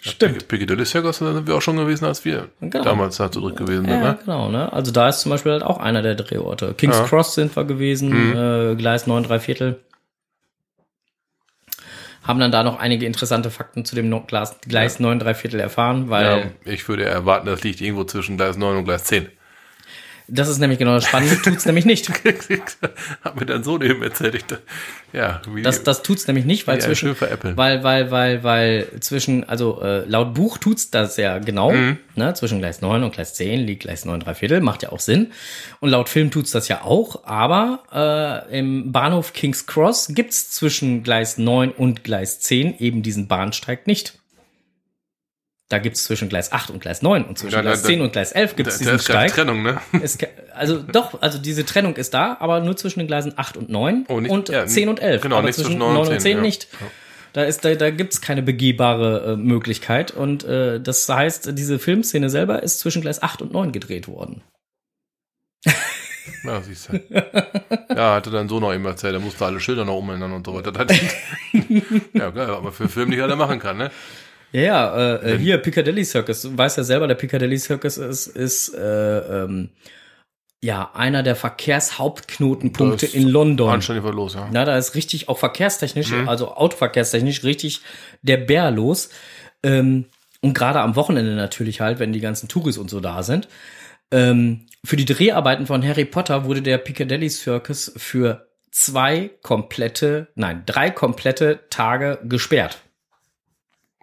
Stimmt. Piccadilly Circus sind wir auch schon gewesen, als wir genau. damals da zurück gewesen sind. Ja, ne? genau. Ne? Also da ist zum Beispiel halt auch einer der Drehorte. King's ja. Cross sind wir gewesen, mhm. äh, Gleis 9, 3 Viertel. Haben dann da noch einige interessante Fakten zu dem Gleis, Gleis ja. 9, 3 Viertel erfahren, weil. Ja, ich würde erwarten, das liegt irgendwo zwischen Gleis 9 und Gleis 10. Das ist nämlich genau das Spannende, tut's nämlich nicht. Hat mir dann so eben erzählt. Ich da, ja, wie, das, das tut's nämlich nicht, weil zwischen, weil, weil, weil, weil zwischen, also äh, laut Buch tut's das ja genau, mhm. ne, zwischen Gleis 9 und Gleis 10 liegt Gleis 9 drei Viertel, macht ja auch Sinn. Und laut Film tut's das ja auch, aber äh, im Bahnhof King's Cross gibt's zwischen Gleis 9 und Gleis 10 eben diesen Bahnsteig nicht. Da gibt es zwischen Gleis 8 und Gleis 9 und zwischen ja, Gleis da, 10 und Gleis 11 gibt es diesen da ist Steig. Trennung, ne? Es, also doch, also diese Trennung ist da, aber nur zwischen den Gleisen 8 und 9 oh, nicht, und ja, 10 und 11. Genau, aber nicht zwischen 9 und 10, 10 ja. nicht. Da, ist, da, da gibt es keine begehbare äh, Möglichkeit. Und äh, das heißt, diese Filmszene selber ist zwischen Gleis 8 und 9 gedreht worden. Ja, siehst du. Ja, hatte dann so noch immer erzählt, er musste alle Schilder noch umändern und so weiter. ja, geil, man für Film nicht alle machen kann, ne? Ja, äh, äh, hier Piccadilly Circus. Du weißt ja selber, der Piccadilly Circus ist, ist äh, ähm, ja einer der Verkehrshauptknotenpunkte in London. Anständig was los, ja. Na, da ist richtig auch verkehrstechnisch, Mhm. also autoverkehrstechnisch richtig der Bär los. Ähm, und gerade am Wochenende natürlich halt, wenn die ganzen Touris und so da sind. Ähm, für die Dreharbeiten von Harry Potter wurde der Piccadilly Circus für zwei komplette, nein, drei komplette Tage gesperrt.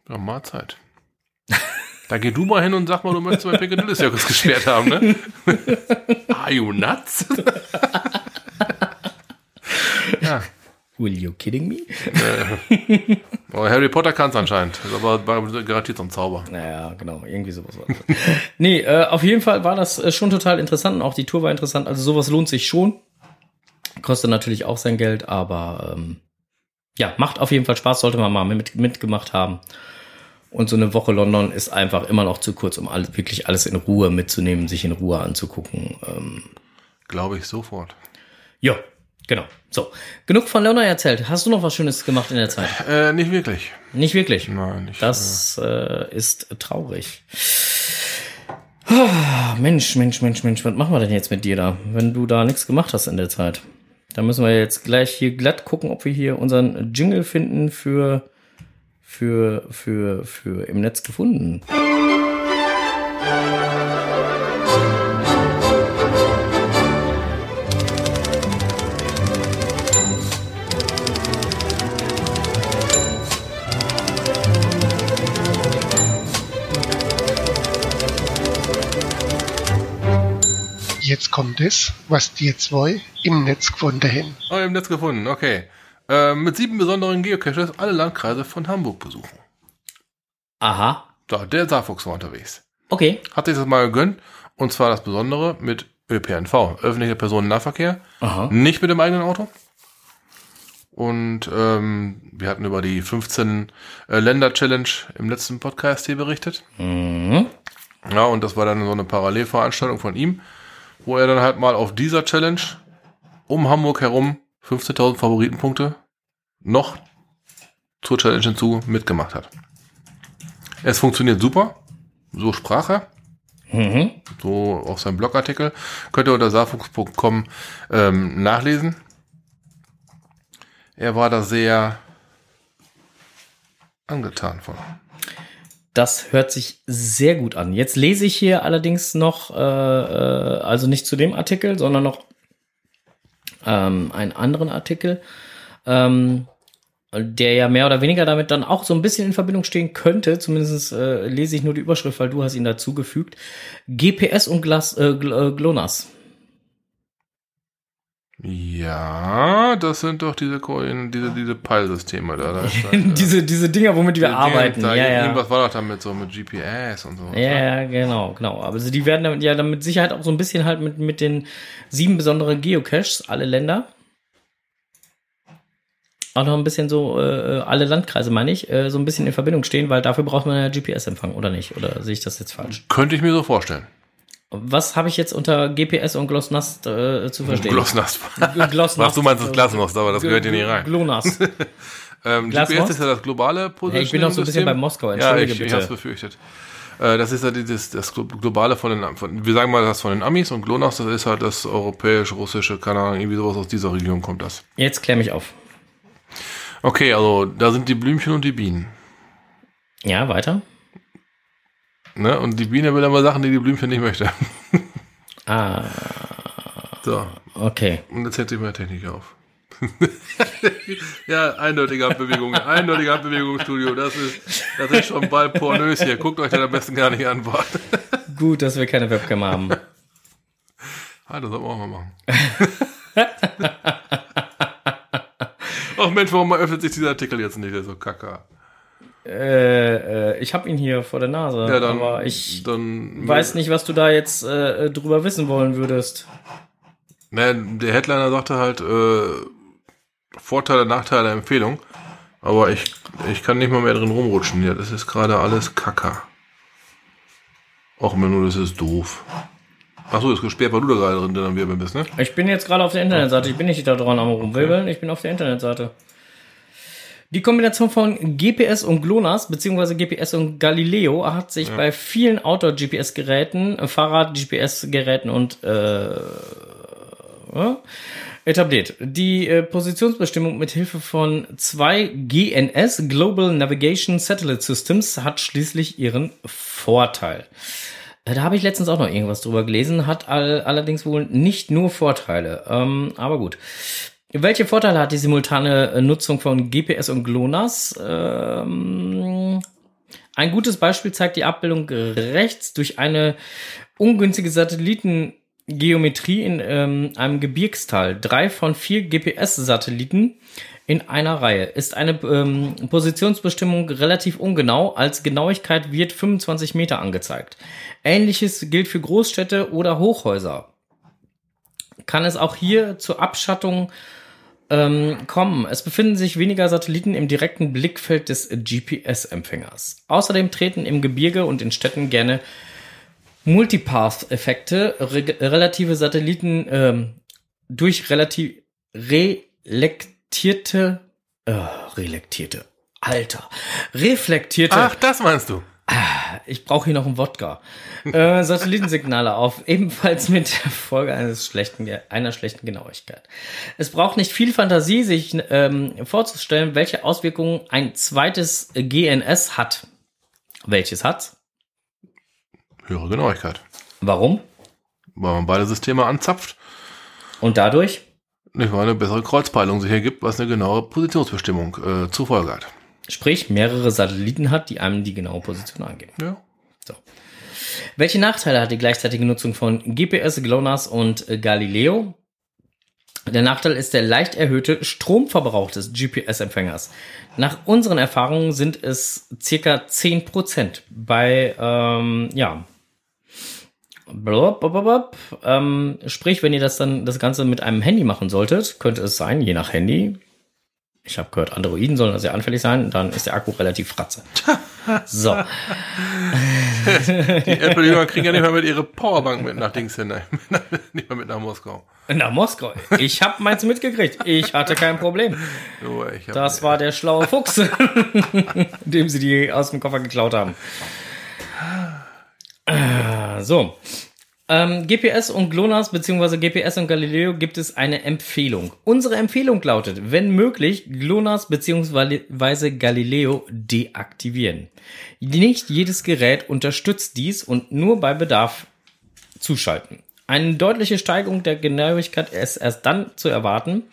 Ja, mal Zeit. Da geh du mal hin und sag mal, du möchtest mein Piccadilly Circus gesperrt haben, ne? Are you nuts? ja. Will you kidding me? Aber Harry Potter kann es anscheinend. Ist aber bei- garantiert so ein Zauber. Naja, genau, irgendwie sowas. nee, äh, auf jeden Fall war das äh, schon total interessant und auch die Tour war interessant. Also sowas lohnt sich schon. Kostet natürlich auch sein Geld, aber ähm, ja, macht auf jeden Fall Spaß, sollte man mal mit, mitgemacht haben. Und so eine Woche London ist einfach immer noch zu kurz, um all, wirklich alles in Ruhe mitzunehmen, sich in Ruhe anzugucken. Ähm, Glaube ich sofort. ja, genau. So, genug von London erzählt. Hast du noch was Schönes gemacht in der Zeit? Äh, nicht wirklich. Nicht wirklich. Nein, nicht. Das äh, ist traurig. Ah, Mensch, Mensch, Mensch, Mensch, was machen wir denn jetzt mit dir da, wenn du da nichts gemacht hast in der Zeit? Da müssen wir jetzt gleich hier glatt gucken, ob wir hier unseren Jingle finden für für für für im Netz gefunden. Jetzt kommt es, was die zwei im Netz gefunden haben. Oh, im Netz gefunden, okay. Äh, mit sieben besonderen Geocaches alle Landkreise von Hamburg besuchen. Aha. So, der Saarfuchs war unterwegs. Okay. Hat sich das mal gegönnt. Und zwar das Besondere mit ÖPNV, öffentlicher Personennahverkehr. Aha. Nicht mit dem eigenen Auto. Und ähm, wir hatten über die 15 äh, Länder-Challenge im letzten Podcast hier berichtet. Mhm. Ja, und das war dann so eine Parallelveranstaltung von ihm, wo er dann halt mal auf dieser Challenge um Hamburg herum 15.000 Favoritenpunkte noch zur Challenge hinzu mitgemacht hat. Es funktioniert super, so sprach er, Mhm. so auf seinem Blogartikel. Könnt ihr unter saarfuchs.com ähm, nachlesen. Er war da sehr angetan von. Das hört sich sehr gut an. Jetzt lese ich hier allerdings noch, äh, äh, also nicht zu dem Artikel, sondern noch ähm, einen anderen Artikel, ähm, der ja mehr oder weniger damit dann auch so ein bisschen in Verbindung stehen könnte. Zumindest äh, lese ich nur die Überschrift, weil du hast ihn dazugefügt. GPS und Glas, äh, äh, GLONASS. Ja, das sind doch diese Koin, diese, diese Peilsysteme da. da das, äh, diese, diese Dinger, womit wir arbeiten. Da, ja, ja. Irgendwas war doch damit so mit GPS und so. Ja, ja, genau, genau. Aber also die werden damit, ja dann mit Sicherheit auch so ein bisschen halt mit, mit den sieben besonderen Geocaches, alle Länder. Auch noch ein bisschen so, äh, alle Landkreise meine ich, äh, so ein bisschen in Verbindung stehen, weil dafür braucht man ja GPS-Empfang, oder nicht? Oder sehe ich das jetzt falsch? Könnte ich mir so vorstellen. Was habe ich jetzt unter GPS und GLONASS äh, zu verstehen? Glossnast. GLONASS. Was du meinst, ist Glasnost, aber das gehört hier nicht rein. GLONASS. Ähm? GPS ist ja das globale Ja, ich bin noch so ein bisschen bei Moskau, Ja, entschuldige ich, ich bitte. hab's befürchtet. Äh, das ist ja das Glo- globale von den, von, wir sagen mal das von den Amis und GLONASS, das ist halt das europäisch-russische, keine Ahnung, irgendwie sowas aus dieser Region kommt das. Jetzt klär mich auf. Okay, also da sind die Blümchen und die Bienen. Ja, weiter. Ne? Und die Biene will aber Sachen, die die Blümchen nicht möchte. Ah, So, okay. und jetzt hält sich meine Technik auf. ja, eindeutige Handbewegung, eindeutige Handbewegung, Studio. Das ist, das ist schon bald pornös hier. Guckt euch das am besten gar nicht an. Boah. Gut, dass wir keine Webcam haben. Ah, das sollten wir auch mal machen. Ach Mensch, warum öffnet sich dieser Artikel jetzt nicht? Der ist so kacke. Äh, äh, ich habe ihn hier vor der Nase, Ja, dann, aber ich dann weiß nicht, was du da jetzt äh, drüber wissen wollen würdest. Ne, der Headliner sagte halt äh, Vorteile, Nachteile, Empfehlung. Aber ich, ich kann nicht mal mehr drin rumrutschen. Ja, das ist gerade alles Kacker. Och, Menno, das ist doof. Achso, ist gesperrt, weil du da gerade drin dann wieder bist, ne? Ich bin jetzt gerade auf der Internetseite. Ich bin nicht da dran am rumwirbeln. Ich bin auf der Internetseite. Die Kombination von GPS und GLONASS beziehungsweise GPS und Galileo hat sich bei vielen Outdoor-GPS-Geräten, Fahrrad-GPS-Geräten und äh, ja, etabliert. Die äh, Positionsbestimmung mit Hilfe von zwei GNS Global Navigation Satellite Systems hat schließlich ihren Vorteil. Äh, Da habe ich letztens auch noch irgendwas drüber gelesen, hat all, allerdings wohl nicht nur Vorteile. Ähm, aber gut. Welche Vorteile hat die simultane äh, Nutzung von GPS und GLONASS? Ähm, ein gutes Beispiel zeigt die Abbildung rechts durch eine ungünstige Satellitengeometrie in ähm, einem Gebirgstal. Drei von vier GPS-Satelliten in einer Reihe. Ist eine ähm, Positionsbestimmung relativ ungenau. Als Genauigkeit wird 25 Meter angezeigt. Ähnliches gilt für Großstädte oder Hochhäuser. Kann es auch hier zur Abschattung ähm, kommen. Es befinden sich weniger Satelliten im direkten Blickfeld des GPS-Empfängers. Außerdem treten im Gebirge und in Städten gerne Multipath-Effekte, re relative Satelliten ähm, durch relativ relektierte, äh, relektierte, Alter, reflektierte Ach, das meinst du? Ich brauche hier noch einen Wodka. Äh, Satellitensignale auf, ebenfalls mit der Folge eines schlechten, einer schlechten Genauigkeit. Es braucht nicht viel Fantasie, sich ähm, vorzustellen, welche Auswirkungen ein zweites GNS hat. Welches hat's? Höhere Genauigkeit. Warum? Weil man beide Systeme anzapft, Und dadurch? nicht weil eine bessere Kreuzpeilung sich ergibt, was eine genaue Positionsbestimmung äh, zur Folge hat. Sprich, mehrere Satelliten hat, die einem die genaue Position angeben. Ja. So. Welche Nachteile hat die gleichzeitige Nutzung von GPS, GLONASS und äh, Galileo? Der Nachteil ist der leicht erhöhte Stromverbrauch des GPS-Empfängers. Nach unseren Erfahrungen sind es circa 10%. Bei, ähm, ja, blub, blub, blub. Ähm, sprich, wenn ihr das dann das Ganze mit einem Handy machen solltet, könnte es sein, je nach Handy, ich habe gehört, Androiden sollen sehr anfällig sein, dann ist der Akku relativ fratze. So. Die Apple-Jünger kriegen ja nicht mal mit ihre Powerbank mit nach Dings hin, nicht mal mit nach Moskau. Nach Moskau. Ich habe meins mitgekriegt. Ich hatte kein Problem. Hab, Das war der schlaue Fuchs, dem sie die aus dem Koffer geklaut haben. Ah, So. Ähm, GPS und GLONASS bzw. GPS und Galileo gibt es eine Empfehlung. Unsere Empfehlung lautet, wenn möglich, GLONASS bzw. Galileo deaktivieren. Nicht jedes Gerät unterstützt dies und nur bei Bedarf zuschalten. Eine deutliche Steigerung der Genauigkeit ist erst dann zu erwarten,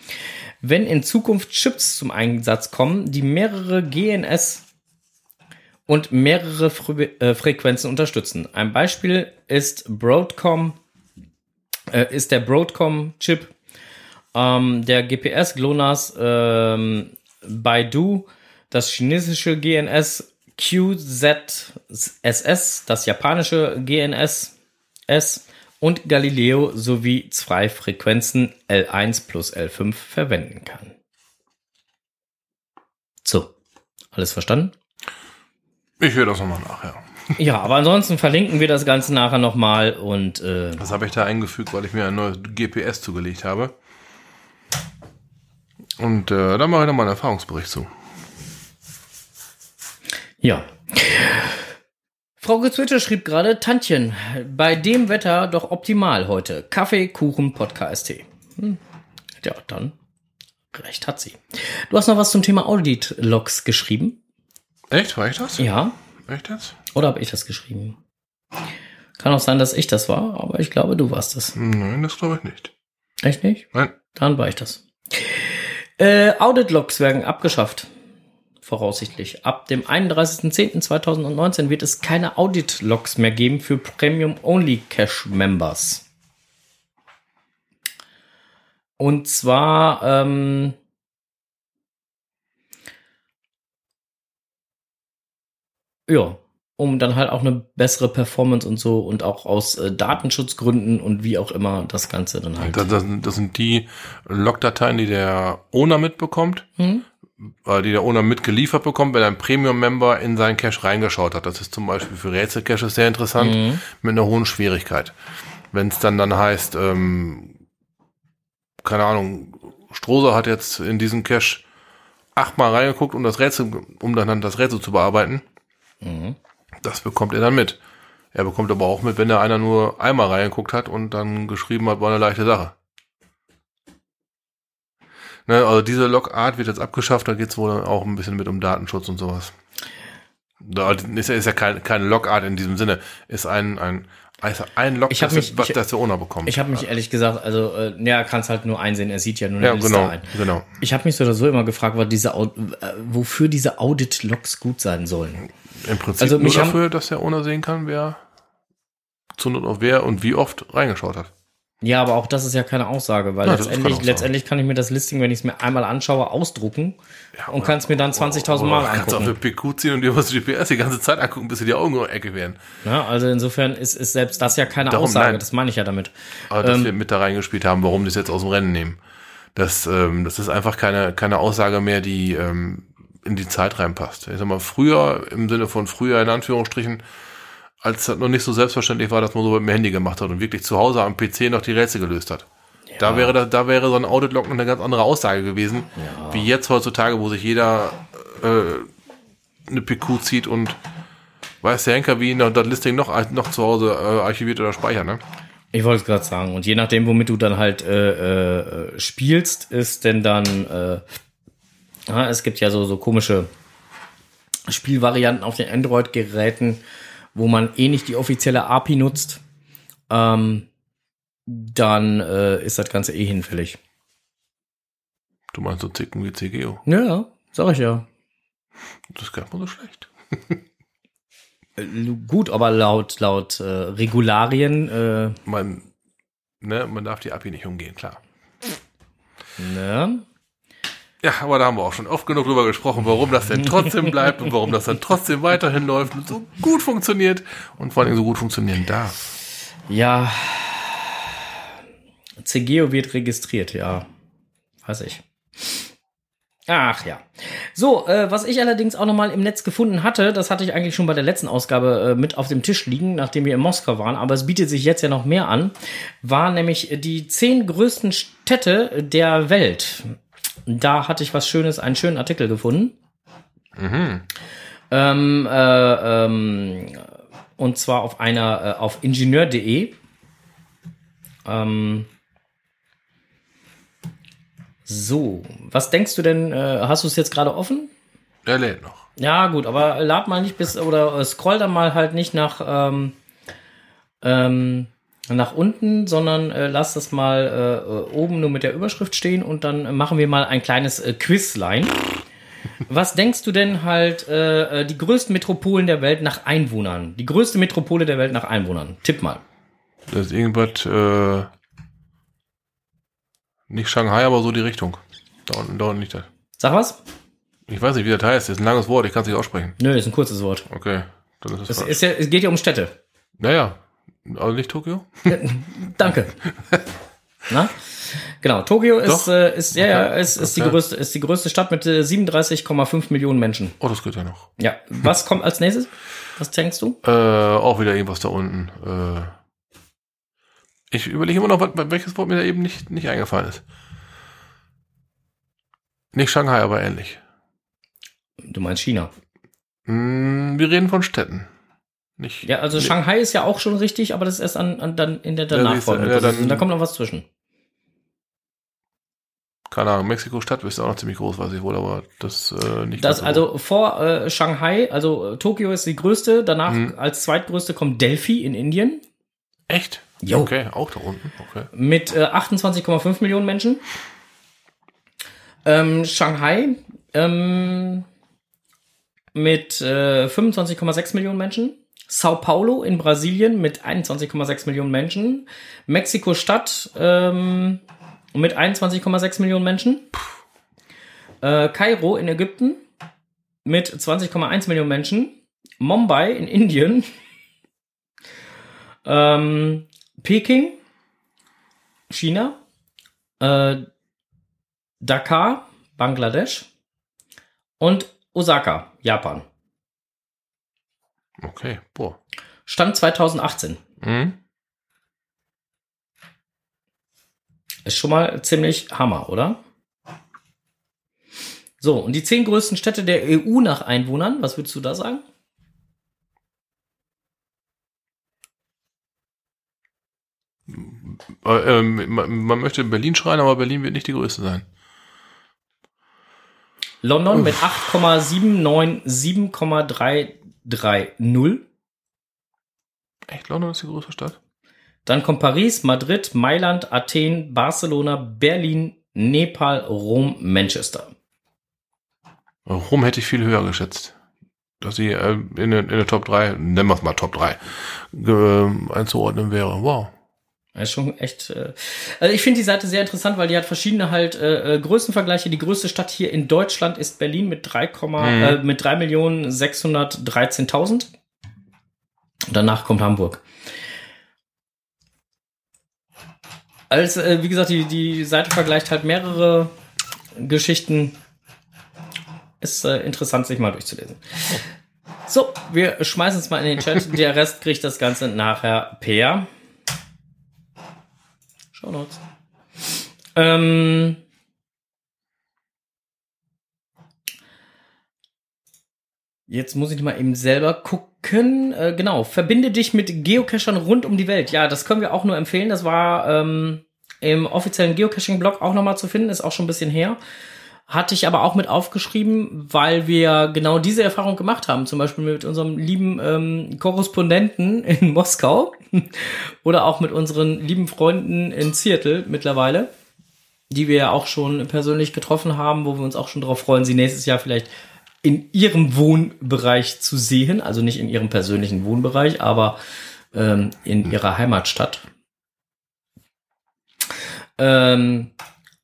wenn in Zukunft Chips zum Einsatz kommen, die mehrere GNS und mehrere Fre äh, Frequenzen unterstützen. Ein Beispiel ist Broadcom, äh, ist der Broadcom-Chip, ähm, der GPS GLONASS, ähm, Baidu, das chinesische GNS QZSS, das japanische GNS S und Galileo sowie zwei Frequenzen L1 plus L5 verwenden kann. So, alles verstanden? Ich höre das nochmal nach, ja. Ja, aber ansonsten verlinken wir das Ganze nachher nochmal und äh, Das habe ich da eingefügt, weil ich mir ein neues GPS zugelegt habe. Und äh, da mache ich nochmal einen Erfahrungsbericht zu. ja. Frau Gezwitscher schrieb gerade, Tantchen, bei dem Wetter doch optimal heute. Kaffee, Kuchen, Podcast, Tee. Hm. Ja, dann recht hat sie. Du hast noch was zum Thema Audit-Logs geschrieben? Echt? War ich das? Ja. Echt jetzt? Oder habe ich das geschrieben? Kann auch sein, dass ich das war, aber ich glaube, du warst es. Nein, das glaube ich nicht. Echt nicht? Nein. Dann war ich das. Äh, Audit-Logs werden abgeschafft. Voraussichtlich. Ab dem 31.10.2019 wird es keine Audit-Logs mehr geben für Premium-Only-Cache-Members. Und zwar, ähm, ja, um dann halt auch eine bessere Performance und so und auch aus äh, Datenschutzgründen und wie auch immer das Ganze dann halt. Das, das, das sind die Logdateien, die der Owner mitbekommt, Hm? äh, die der Owner mitgeliefert bekommt, wenn ein Premium-Member in seinen Cache reingeschaut hat. Das ist zum Beispiel für Rätsel-Caches sehr interessant, Mhm. mit einer hohen Schwierigkeit. Wenn es dann dann heißt, ähm, keine Ahnung, Strohser hat jetzt in diesem Cache achtmal reingeguckt, um das Rätsel, um dann das Rätsel zu bearbeiten. Das bekommt er dann mit. Er bekommt aber auch mit, wenn da einer nur einmal reingeguckt hat und dann geschrieben hat, war eine leichte Sache. Ne, also diese Logart wird jetzt abgeschafft, da geht's wohl auch ein bisschen mit um Datenschutz und sowas. Da ist ja, ist ja kein, keine Logart in diesem Sinne, ist ein, ein, also ein Log, Ich das, mich- was ich- der Owner bekommt. Ich habe mich ehrlich gesagt, also, äh, ja, kann es halt nur einsehen, er sieht ja nur eine ja, Liste genau, ein. genau. Ich habe mich so oder so immer gefragt, was diese, äh, wofür diese Audit-Logs gut sein sollen. Im Prinzip Also nur mich haben- dafür, dass der Owner sehen kann, wer zu Not auf wer und wie oft reingeschaut hat. Ja, aber auch das ist ja keine Aussage, weil Ja, letztendlich, letztendlich kann ich mir das Listing, wenn ich es mir einmal anschaue, ausdrucken und kann es mir dann 20.000 Mal Oh, Kannst du auf eine angucken. PQ ziehen und dir was GPS die ganze Zeit angucken, bis dir die Augen in Ecke werden. Ja, also insofern ist, ist selbst das ja keine Darum, Aussage, nein. das meine ich ja damit. Aber dass Ähm, wir mit da reingespielt haben, warum die es jetzt aus dem Rennen nehmen. Das, ähm, das ist einfach keine, keine Aussage mehr, die ähm, in die Zeit reinpasst. Ich sag mal, früher, im Sinne von früher in Anführungsstrichen, als das noch nicht so selbstverständlich war, dass man so mit dem Handy gemacht hat und wirklich zu Hause am PC noch die Rätsel gelöst hat. Da wäre das, da wäre so ein Audit-Log noch eine ganz andere Aussage gewesen, wie jetzt heutzutage, wo sich jeder äh, eine PQ zieht und weiß der Henker, wie ihn das Listing noch, noch zu Hause äh, archiviert oder speichert, ne? Ich wollte es gerade sagen. Und je nachdem, womit du dann halt äh, äh, spielst, ist denn dann, äh, ja, es gibt ja so, so komische Spielvarianten auf den Android-Geräten, wo man eh nicht die offizielle API nutzt. Ähm, dann äh, ist das Ganze eh hinfällig. Du meinst so Zicken wie CGO. Ja, sag ich ja. Das ist gar nicht mal so schlecht. Äh, Gut, aber laut, laut äh, Regularien, äh, Man, ne, man darf die API nicht umgehen, klar. ne? Ja, aber da haben wir auch schon oft genug drüber gesprochen, warum das denn trotzdem bleibt und warum das dann trotzdem weiterhin läuft und so gut funktioniert und vor allem so gut funktionieren darf. Ja. CGO wird registriert, ja. Weiß ich. Ach ja. So, äh, was ich allerdings auch nochmal im Netz gefunden hatte, das hatte ich eigentlich schon bei der letzten Ausgabe äh, mit auf dem Tisch liegen, nachdem wir in Moskau waren, aber es bietet sich jetzt ja noch mehr an, war nämlich die zehn größten Städte der Welt. Da hatte ich was Schönes, einen schönen Artikel gefunden. Ähm, äh, ähm, und zwar auf einer, äh, auf ingenieur.de. Ähm, so, was denkst du denn, äh, hast du es jetzt gerade offen? Der lädt noch. Ja, gut, aber lad mal nicht bis, oder äh, scroll dann mal halt nicht nach, ähm, ähm, nach unten, sondern äh, lass das mal äh, äh, oben nur mit der Überschrift stehen und dann machen wir mal ein kleines äh, Quizlein. Was denkst du denn halt, äh, äh, die größten Metropolen der Welt nach Einwohnern? Die größte Metropole der Welt nach Einwohnern. Tipp mal. Das ist irgendwas, äh, nicht Shanghai, aber so die Richtung. Da unten, da unten liegt das. Sag was? Ich weiß nicht, wie das heißt. Das ist ein langes Wort, ich kann es nicht aussprechen. Nö, ist ein kurzes Wort. Okay, dann ist es Es, falsch. ist ja, es geht ja um Städte. Naja, also nicht Tokio? Danke. Na? Genau, Tokio ist, äh, ist, ja, ja, ist, ist, die Okay. größte, ist die größte Stadt mit äh, 37,5 Millionen Menschen. Oh, das geht ja noch. Ja, was kommt als nächstes? Was denkst du? Äh, auch wieder irgendwas da unten. Äh, ich überlege immer noch, welches Wort mir da eben nicht, nicht eingefallen ist. Nicht Shanghai, aber ähnlich. Du meinst China. Hm, wir reden von Städten. Nicht, Ja, also nee. Shanghai ist ja auch schon richtig, aber das ist erst an, an, dann in der danach folgenden ja, dann-. Da kommt noch was zwischen. Keine Ahnung, Mexiko-Stadt ist auch noch ziemlich groß, weiß ich wohl, aber das äh, nicht. Das so also vor äh, Shanghai, also äh, Tokio ist die größte, danach Mhm. als zweitgrößte kommt Delphi in Indien. Echt? Jo. Okay, auch da unten. Okay. mit äh, 28,5 Millionen Menschen. Ähm, Shanghai ähm, mit äh, 25,6 Millionen Menschen. Sao Paulo in Brasilien mit 21,6 Millionen Menschen. Mexiko-Stadt ähm, mit 21,6 Millionen Menschen. Äh, Kairo in Ägypten mit 20,1 Millionen Menschen. Mumbai in Indien. ähm, Peking, China. Äh, Dakar, Bangladesch. Und Osaka, Japan. Okay, boah. Stand 2018. Mhm. Ist schon mal ziemlich Hammer, oder? So, und die zehn größten Städte der EU nach Einwohnern, was würdest du da sagen? Äh, ähm, man, möchte Berlin schreien, aber Berlin wird nicht die größte sein. London mit 8,797,330. Echt, London ist die größte Stadt? Dann kommt Paris, Madrid, Mailand, Athen, Barcelona, Berlin, Nepal, Rom, Manchester. Rom hätte ich viel höher geschätzt. Dass sie äh, in, der- in der Top 3, nennen wir es mal Top 3, äh, einzuordnen wäre. Wow. Ist schon echt. Äh, also ich finde die Seite sehr interessant, weil die hat verschiedene halt äh, äh, Größenvergleiche. Die größte Stadt hier in Deutschland ist Berlin mit 3, äh, mit 3.613.000. Danach kommt Hamburg. Als, äh, wie gesagt, die, die Seite vergleicht halt mehrere Geschichten. Ist äh, interessant, sich mal durchzulesen. So, wir schmeißen es mal in den Chat. Der Rest kriegt das Ganze nachher per Shownotes. Ähm, jetzt muss ich mal eben selber gucken. Äh, genau, verbinde dich mit Geocachern rund um die Welt. Ja, das können wir auch nur empfehlen. Das war ähm, im offiziellen Geocaching-Blog auch nochmal zu finden. Ist auch schon ein bisschen her. Hatte ich aber auch mit aufgeschrieben, weil wir genau diese Erfahrung gemacht haben. Zum Beispiel mit unserem lieben ähm, Korrespondenten in Moskau oder auch mit unseren lieben Freunden in Seattle mittlerweile, die wir ja auch schon persönlich getroffen haben, wo wir uns auch schon darauf freuen, sie nächstes Jahr vielleicht in ihrem Wohnbereich zu sehen. Also nicht in ihrem persönlichen Wohnbereich, aber ähm, in ihrer Heimatstadt. Ähm,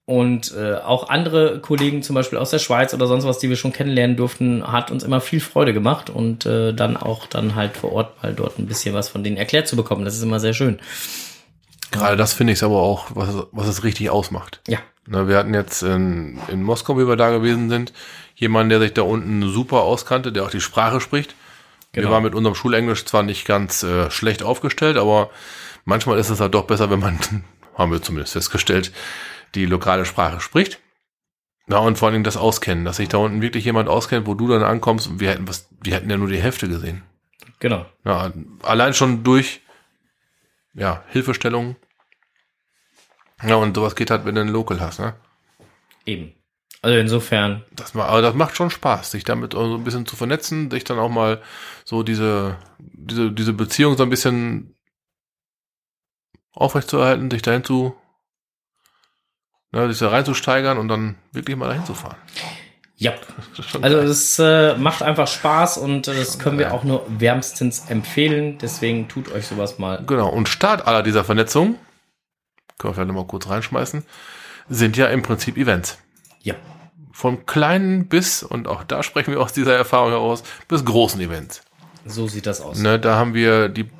und äh, auch andere Kollegen, zum Beispiel aus der Schweiz oder sonst was, die wir schon kennenlernen durften, hat uns immer viel Freude gemacht und äh, dann auch dann halt vor Ort mal dort ein bisschen was von denen erklärt zu bekommen. Das ist immer sehr schön. Gerade das finde ich aber auch, was, was es richtig ausmacht. Ja. Na, wir hatten jetzt in, in Moskau, wie wir da gewesen sind, jemanden, der sich da unten super auskannte, der auch die Sprache spricht. Genau. Wir waren mit unserem Schulenglisch zwar nicht ganz äh, schlecht aufgestellt, aber manchmal ist es halt doch besser, wenn man, haben wir zumindest festgestellt, die lokale Sprache spricht. Na, und vor allen Dingen das Auskennen, dass sich da unten wirklich jemand auskennt, wo du dann ankommst und wir hätten was, wir hätten ja nur die Hälfte gesehen. Genau. Ja, allein schon durch ja, Hilfestellung. Ja, und sowas geht halt, wenn du einen Local hast, ne? Eben. Also insofern, Das, ma- aber das macht schon Spaß, sich damit so ein bisschen zu vernetzen, sich dann auch mal so diese, diese, diese Beziehung so ein bisschen aufrechtzuerhalten, sich dahin zu, ne, sich da reinzusteigern und dann wirklich mal dahin zu fahren. ja. Also es äh, macht einfach Spaß und äh, das können wir auch nur wärmstens empfehlen. Deswegen tut euch sowas mal. Genau, und Start aller dieser Vernetzung, können wir vielleicht nochmal kurz reinschmeißen, sind ja im Prinzip Events. Ja. Vom kleinen bis, und auch da sprechen wir aus dieser Erfahrung heraus, bis großen Events. So sieht das aus. Ne, da haben wir die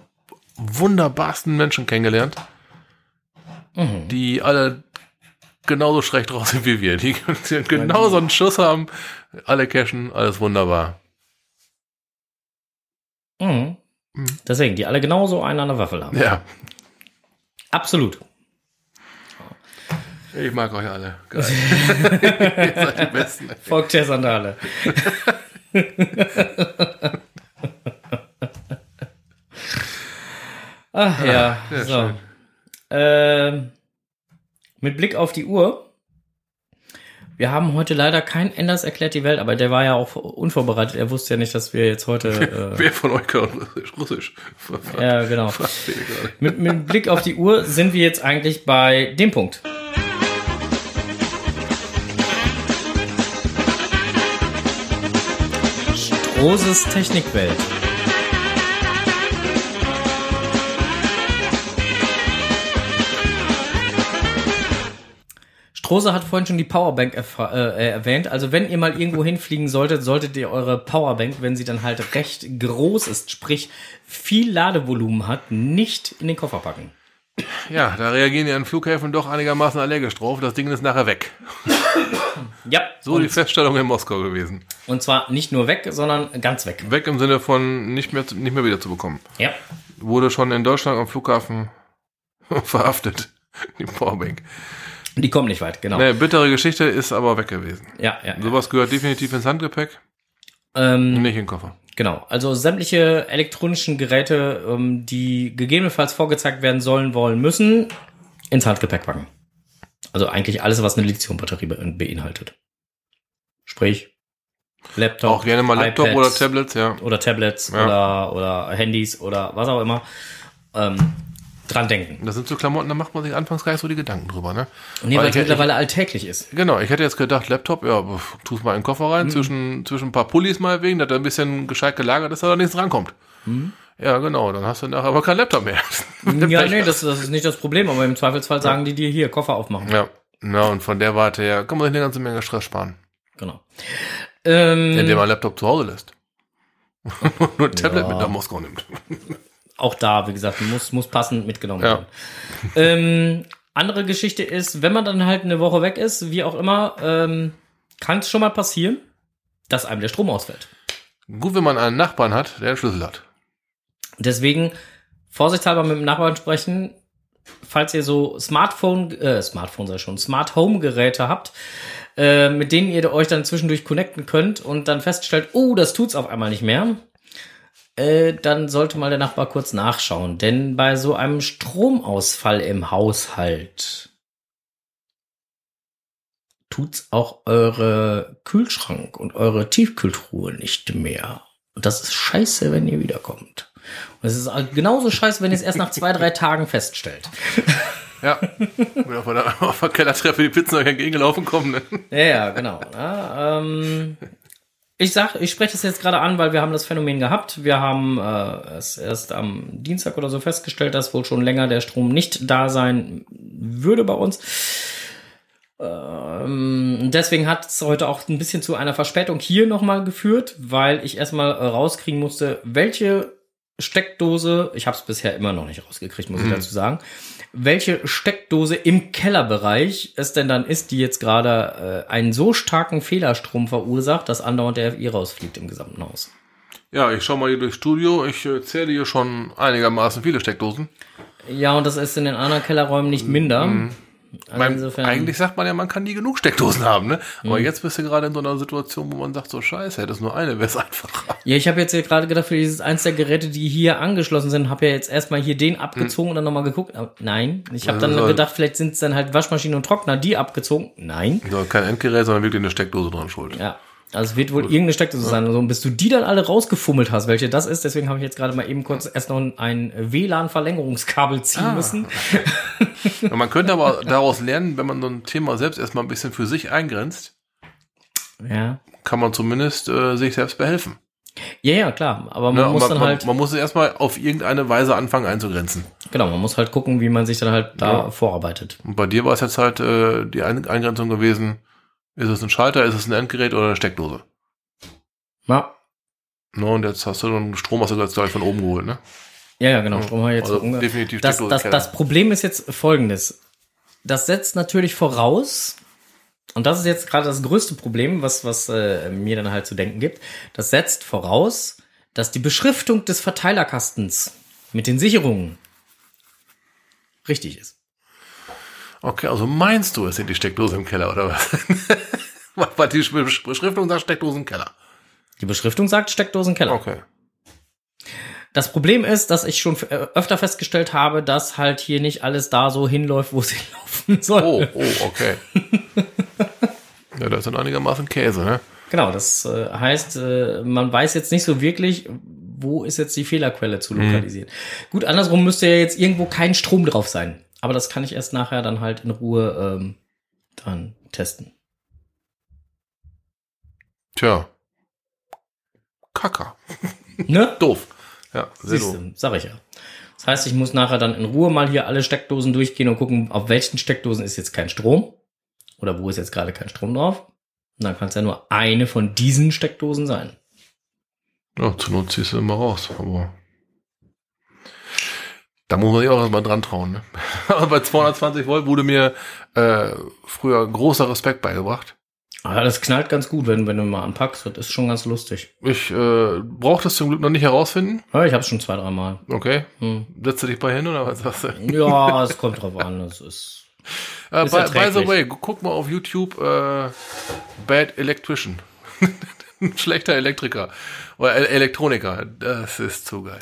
wunderbarsten Menschen kennengelernt, Mhm. die alle genauso schlecht drauf sind wie wir. Die genauso einen Schuss haben, alle cashen, alles wunderbar. Mhm. Deswegen, die alle genauso einen an der Waffel haben. Ja, Absolut. ich mag euch alle. Geil. Ihr seid die Besten. Volk der Sandale. Ach ja, sehr so. Ähm, mit Blick auf die Uhr. Wir haben heute leider kein Enders erklärt die Welt, aber der war ja auch unvorbereitet. Er wusste ja nicht, dass wir jetzt heute. Äh, Wer von euch kann Russisch? Russisch. ja, genau. Mit, mit Blick auf die Uhr sind wir jetzt eigentlich bei dem Punkt. Stroses Technikwelt. Strose hat vorhin schon die Powerbank äh, erwähnt. Also wenn ihr mal irgendwo hinfliegen solltet, solltet ihr eure Powerbank, wenn sie dann halt recht groß ist, sprich viel Ladevolumen hat, nicht in den Koffer packen. Ja, da reagieren die an Flughäfen doch einigermaßen allergisch drauf. Das Ding ist nachher weg. Ja, So die Feststellung in Moskau gewesen. und zwar nicht nur weg, sondern ganz weg. Weg im Sinne von nicht mehr, nicht mehr wieder zu bekommen. Ja. Wurde schon in Deutschland am Flughafen verhaftet. Die Powerbank. Die kommen nicht weit, genau. Ne, bittere Geschichte ist aber weg gewesen. Ja, ja. ja. Sowas gehört definitiv ins Handgepäck Ähm, nicht in den Koffer. Genau, also sämtliche elektronischen Geräte, ähm, die gegebenenfalls vorgezeigt werden sollen, wollen, müssen, ins Handgepäck packen. Also eigentlich alles, was eine Lithiumbatterie be beinhaltet. Sprich, Laptop, Auch gerne mal Laptop iPads oder Tablets, ja. oder Tablets Ja. oder, oder Handys oder was auch immer. Ähm, dran denken. Das sind so Klamotten, da macht man sich anfangs gar nicht so die Gedanken drüber, ne? Nee, Weil weil es ich- mittlerweile alltäglich ist. Genau, ich hätte jetzt gedacht, Laptop, ja, pf, tu's mal in den Koffer Mhm. rein, zwischen, zwischen ein paar Pullis mal wegen, dass er ein bisschen gescheit gelagert ist, dass da nichts rankommt. Mhm. Ja, genau, dann hast du nachher aber kein Laptop mehr. Ja, nee, das, das ist nicht das Problem, aber im Zweifelsfall sagen die dir hier, Koffer aufmachen. ja. Na, und von der Warte her kann man sich eine ganze Menge Stress sparen, Genau. Ähm, indem man Laptop zu Hause lässt. Und nur ein Tablet Ja. mit nach Moskau nimmt. Auch da, wie gesagt, muss, muss passend mitgenommen Ja. werden. Ähm, andere Geschichte ist, wenn man dann halt eine Woche weg ist, wie auch immer, ähm, kann es schon mal passieren, dass einem der Strom ausfällt. Gut, wenn man einen Nachbarn hat, der einen Schlüssel hat. Deswegen vorsichtshalber mit dem Nachbarn sprechen, falls ihr so Smartphone, äh, Smartphone sei schon, Smart Home Geräte habt, äh, mit denen ihr euch dann zwischendurch connecten könnt und dann feststellt, oh, das tut's auf einmal nicht mehr, äh, dann sollte mal der Nachbar kurz nachschauen. Denn bei so einem Stromausfall im Haushalt tut's auch eure Kühlschrank und eure Tiefkühltruhe nicht mehr. Und das ist scheiße, wenn ihr wiederkommt. Und es ist genauso scheiße, wenn ihr es erst nach zwei, drei Tagen feststellt. Ja. Wenn auf der, auf der Kellertreppe die Pizzen euch entgegengelaufen kommen. Ne? Ja, ja, genau. Ja, ähm, ich sag, ich spreche das jetzt gerade an, weil wir haben das Phänomen gehabt. Wir haben äh, es erst am Dienstag oder so festgestellt, dass wohl schon länger der Strom nicht da sein würde bei uns. Ähm, deswegen hat es heute auch ein bisschen zu einer Verspätung hier nochmal geführt, weil ich erstmal rauskriegen musste, welche Steckdose, ich habe es bisher immer noch nicht rausgekriegt, muss ich dazu sagen, welche Steckdose im Kellerbereich es denn dann ist, die jetzt gerade äh, einen so starken Fehlerstrom verursacht, dass andauernd der FI rausfliegt im gesamten Haus. Ja, ich schau mal hier durchs Studio. Ich äh, zähle hier schon einigermaßen viele Steckdosen. Ja, und das ist in den anderen Kellerräumen nicht minder. Also Mein, insofern, eigentlich sagt man ja, man kann nie genug Steckdosen haben, ne? Aber Mhm. jetzt bist du gerade in so einer Situation, wo man sagt, so scheiße, hätte es nur eine, wäre es einfacher. Ja, ich habe jetzt hier gerade gedacht, für dieses eins der Geräte, die hier angeschlossen sind, habe ja jetzt erstmal hier den abgezogen und dann nochmal geguckt. Aber nein, ich habe dann Also- gedacht, vielleicht sind es dann halt Waschmaschine und Trockner, die abgezogen. Nein. So, kein Endgerät, sondern wirklich eine Steckdose dran schuld. Ja. Also es wird wohl irgendeine Steckdose sein. Also, und bis du die dann alle rausgefummelt hast, welche das ist, deswegen habe ich jetzt gerade mal eben kurz erst noch ein WLAN-Verlängerungskabel ziehen Ah. müssen. Und man könnte aber daraus lernen, wenn man so ein Thema selbst erstmal ein bisschen für sich eingrenzt, Ja. kann man zumindest äh, sich selbst behelfen. Ja, ja, klar. Aber man Ne? muss man, dann man, halt, man muss es erstmal auf irgendeine Weise anfangen einzugrenzen. genau, man muss halt gucken, wie man sich dann halt da Ja. vorarbeitet. Und bei dir war es jetzt halt äh, die Ein Eingrenzung gewesen, ist es ein Schalter, ist es ein Endgerät oder eine Steckdose? Ja. Ne, und jetzt hast du den Strom hast du jetzt gleich von oben geholt, ne? Ja, ja, genau. Strom haben wir jetzt Also so unge- definitiv das, das, Keller. das Problem ist jetzt folgendes. Das setzt natürlich voraus, und das ist jetzt gerade das größte Problem, was, was äh, mir dann halt zu denken gibt. Das setzt voraus, dass die Beschriftung des Verteilerkastens mit den Sicherungen richtig ist. Okay, also meinst du, es sind die Steckdosen im Keller, oder was? Weil die Besch- Beschriftung sagt Steckdosen im Keller. Die Beschriftung sagt Steckdosenkeller. Okay. Das Problem ist, dass ich schon äh, öfter festgestellt habe, dass halt hier nicht alles da so hinläuft, wo es hinlaufen soll. Oh, oh, okay. ja, das sind einigermaßen Käse, ne? Genau, das äh, heißt, äh, man weiß jetzt nicht so wirklich, wo ist jetzt die Fehlerquelle zu lokalisieren. Gut, andersrum müsste ja jetzt irgendwo kein Strom drauf sein. Aber das kann ich erst nachher dann halt in Ruhe ähm, dann testen. Tja. Kacker. Ne? Doof. Ja, sehr Siehst du, sag ich ja. Das heißt, ich muss nachher dann in Ruhe mal hier alle Steckdosen durchgehen und gucken, auf welchen Steckdosen ist jetzt kein Strom oder wo ist jetzt gerade kein Strom drauf. Und dann kann es ja nur eine von diesen Steckdosen sein. Ja, zur Not ziehst du immer raus, aber. Da muss man sich auch erstmal dran trauen, ne? Aber bei 220 Volt wurde mir äh, früher großer Respekt beigebracht. Aber das knallt ganz gut, wenn, wenn du mal anpackst. Das ist schon ganz lustig. Ich äh, brauche das zum Glück noch nicht herausfinden. Ja, ich habe es schon zwei, dreimal. Okay. Hm. Setzt du dich bei hin oder was sagst du? Ja, es kommt drauf an. Es ist. Äh, by, by the way, gu- guck mal auf YouTube äh, Bad Electrician. Ein schlechter Elektriker. Oder Elektroniker. Das ist zu geil.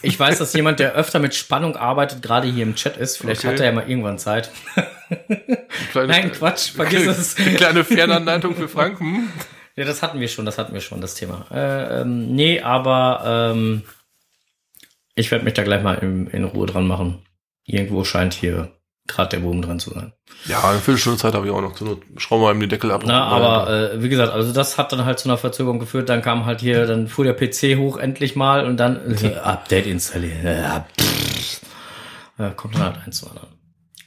Ich weiß, dass jemand, der öfter mit Spannung arbeitet, gerade hier im Chat ist. Vielleicht Okay. hat er ja mal irgendwann Zeit. Kleine, Nein, Quatsch, vergiss es. Eine kleine Fernanleitung für Frank. Hm? Ja, das hatten wir schon, das hatten wir schon, das Thema. Äh, ähm, nee, aber ähm, ich werde mich da gleich mal in, in Ruhe dran machen. Irgendwo scheint hier gerade der Boom dran zu sein. Ja, eine Viertelstunde Zeit habe ich auch noch. Zur Not schrauben wir ihm den Deckel ab. Na, aber äh, wie gesagt, also das hat dann halt zu einer Verzögerung geführt. Dann kam halt hier, dann fuhr der PC hoch endlich mal und dann äh, Update installieren. Ja, kommt dann halt eins zu anderen.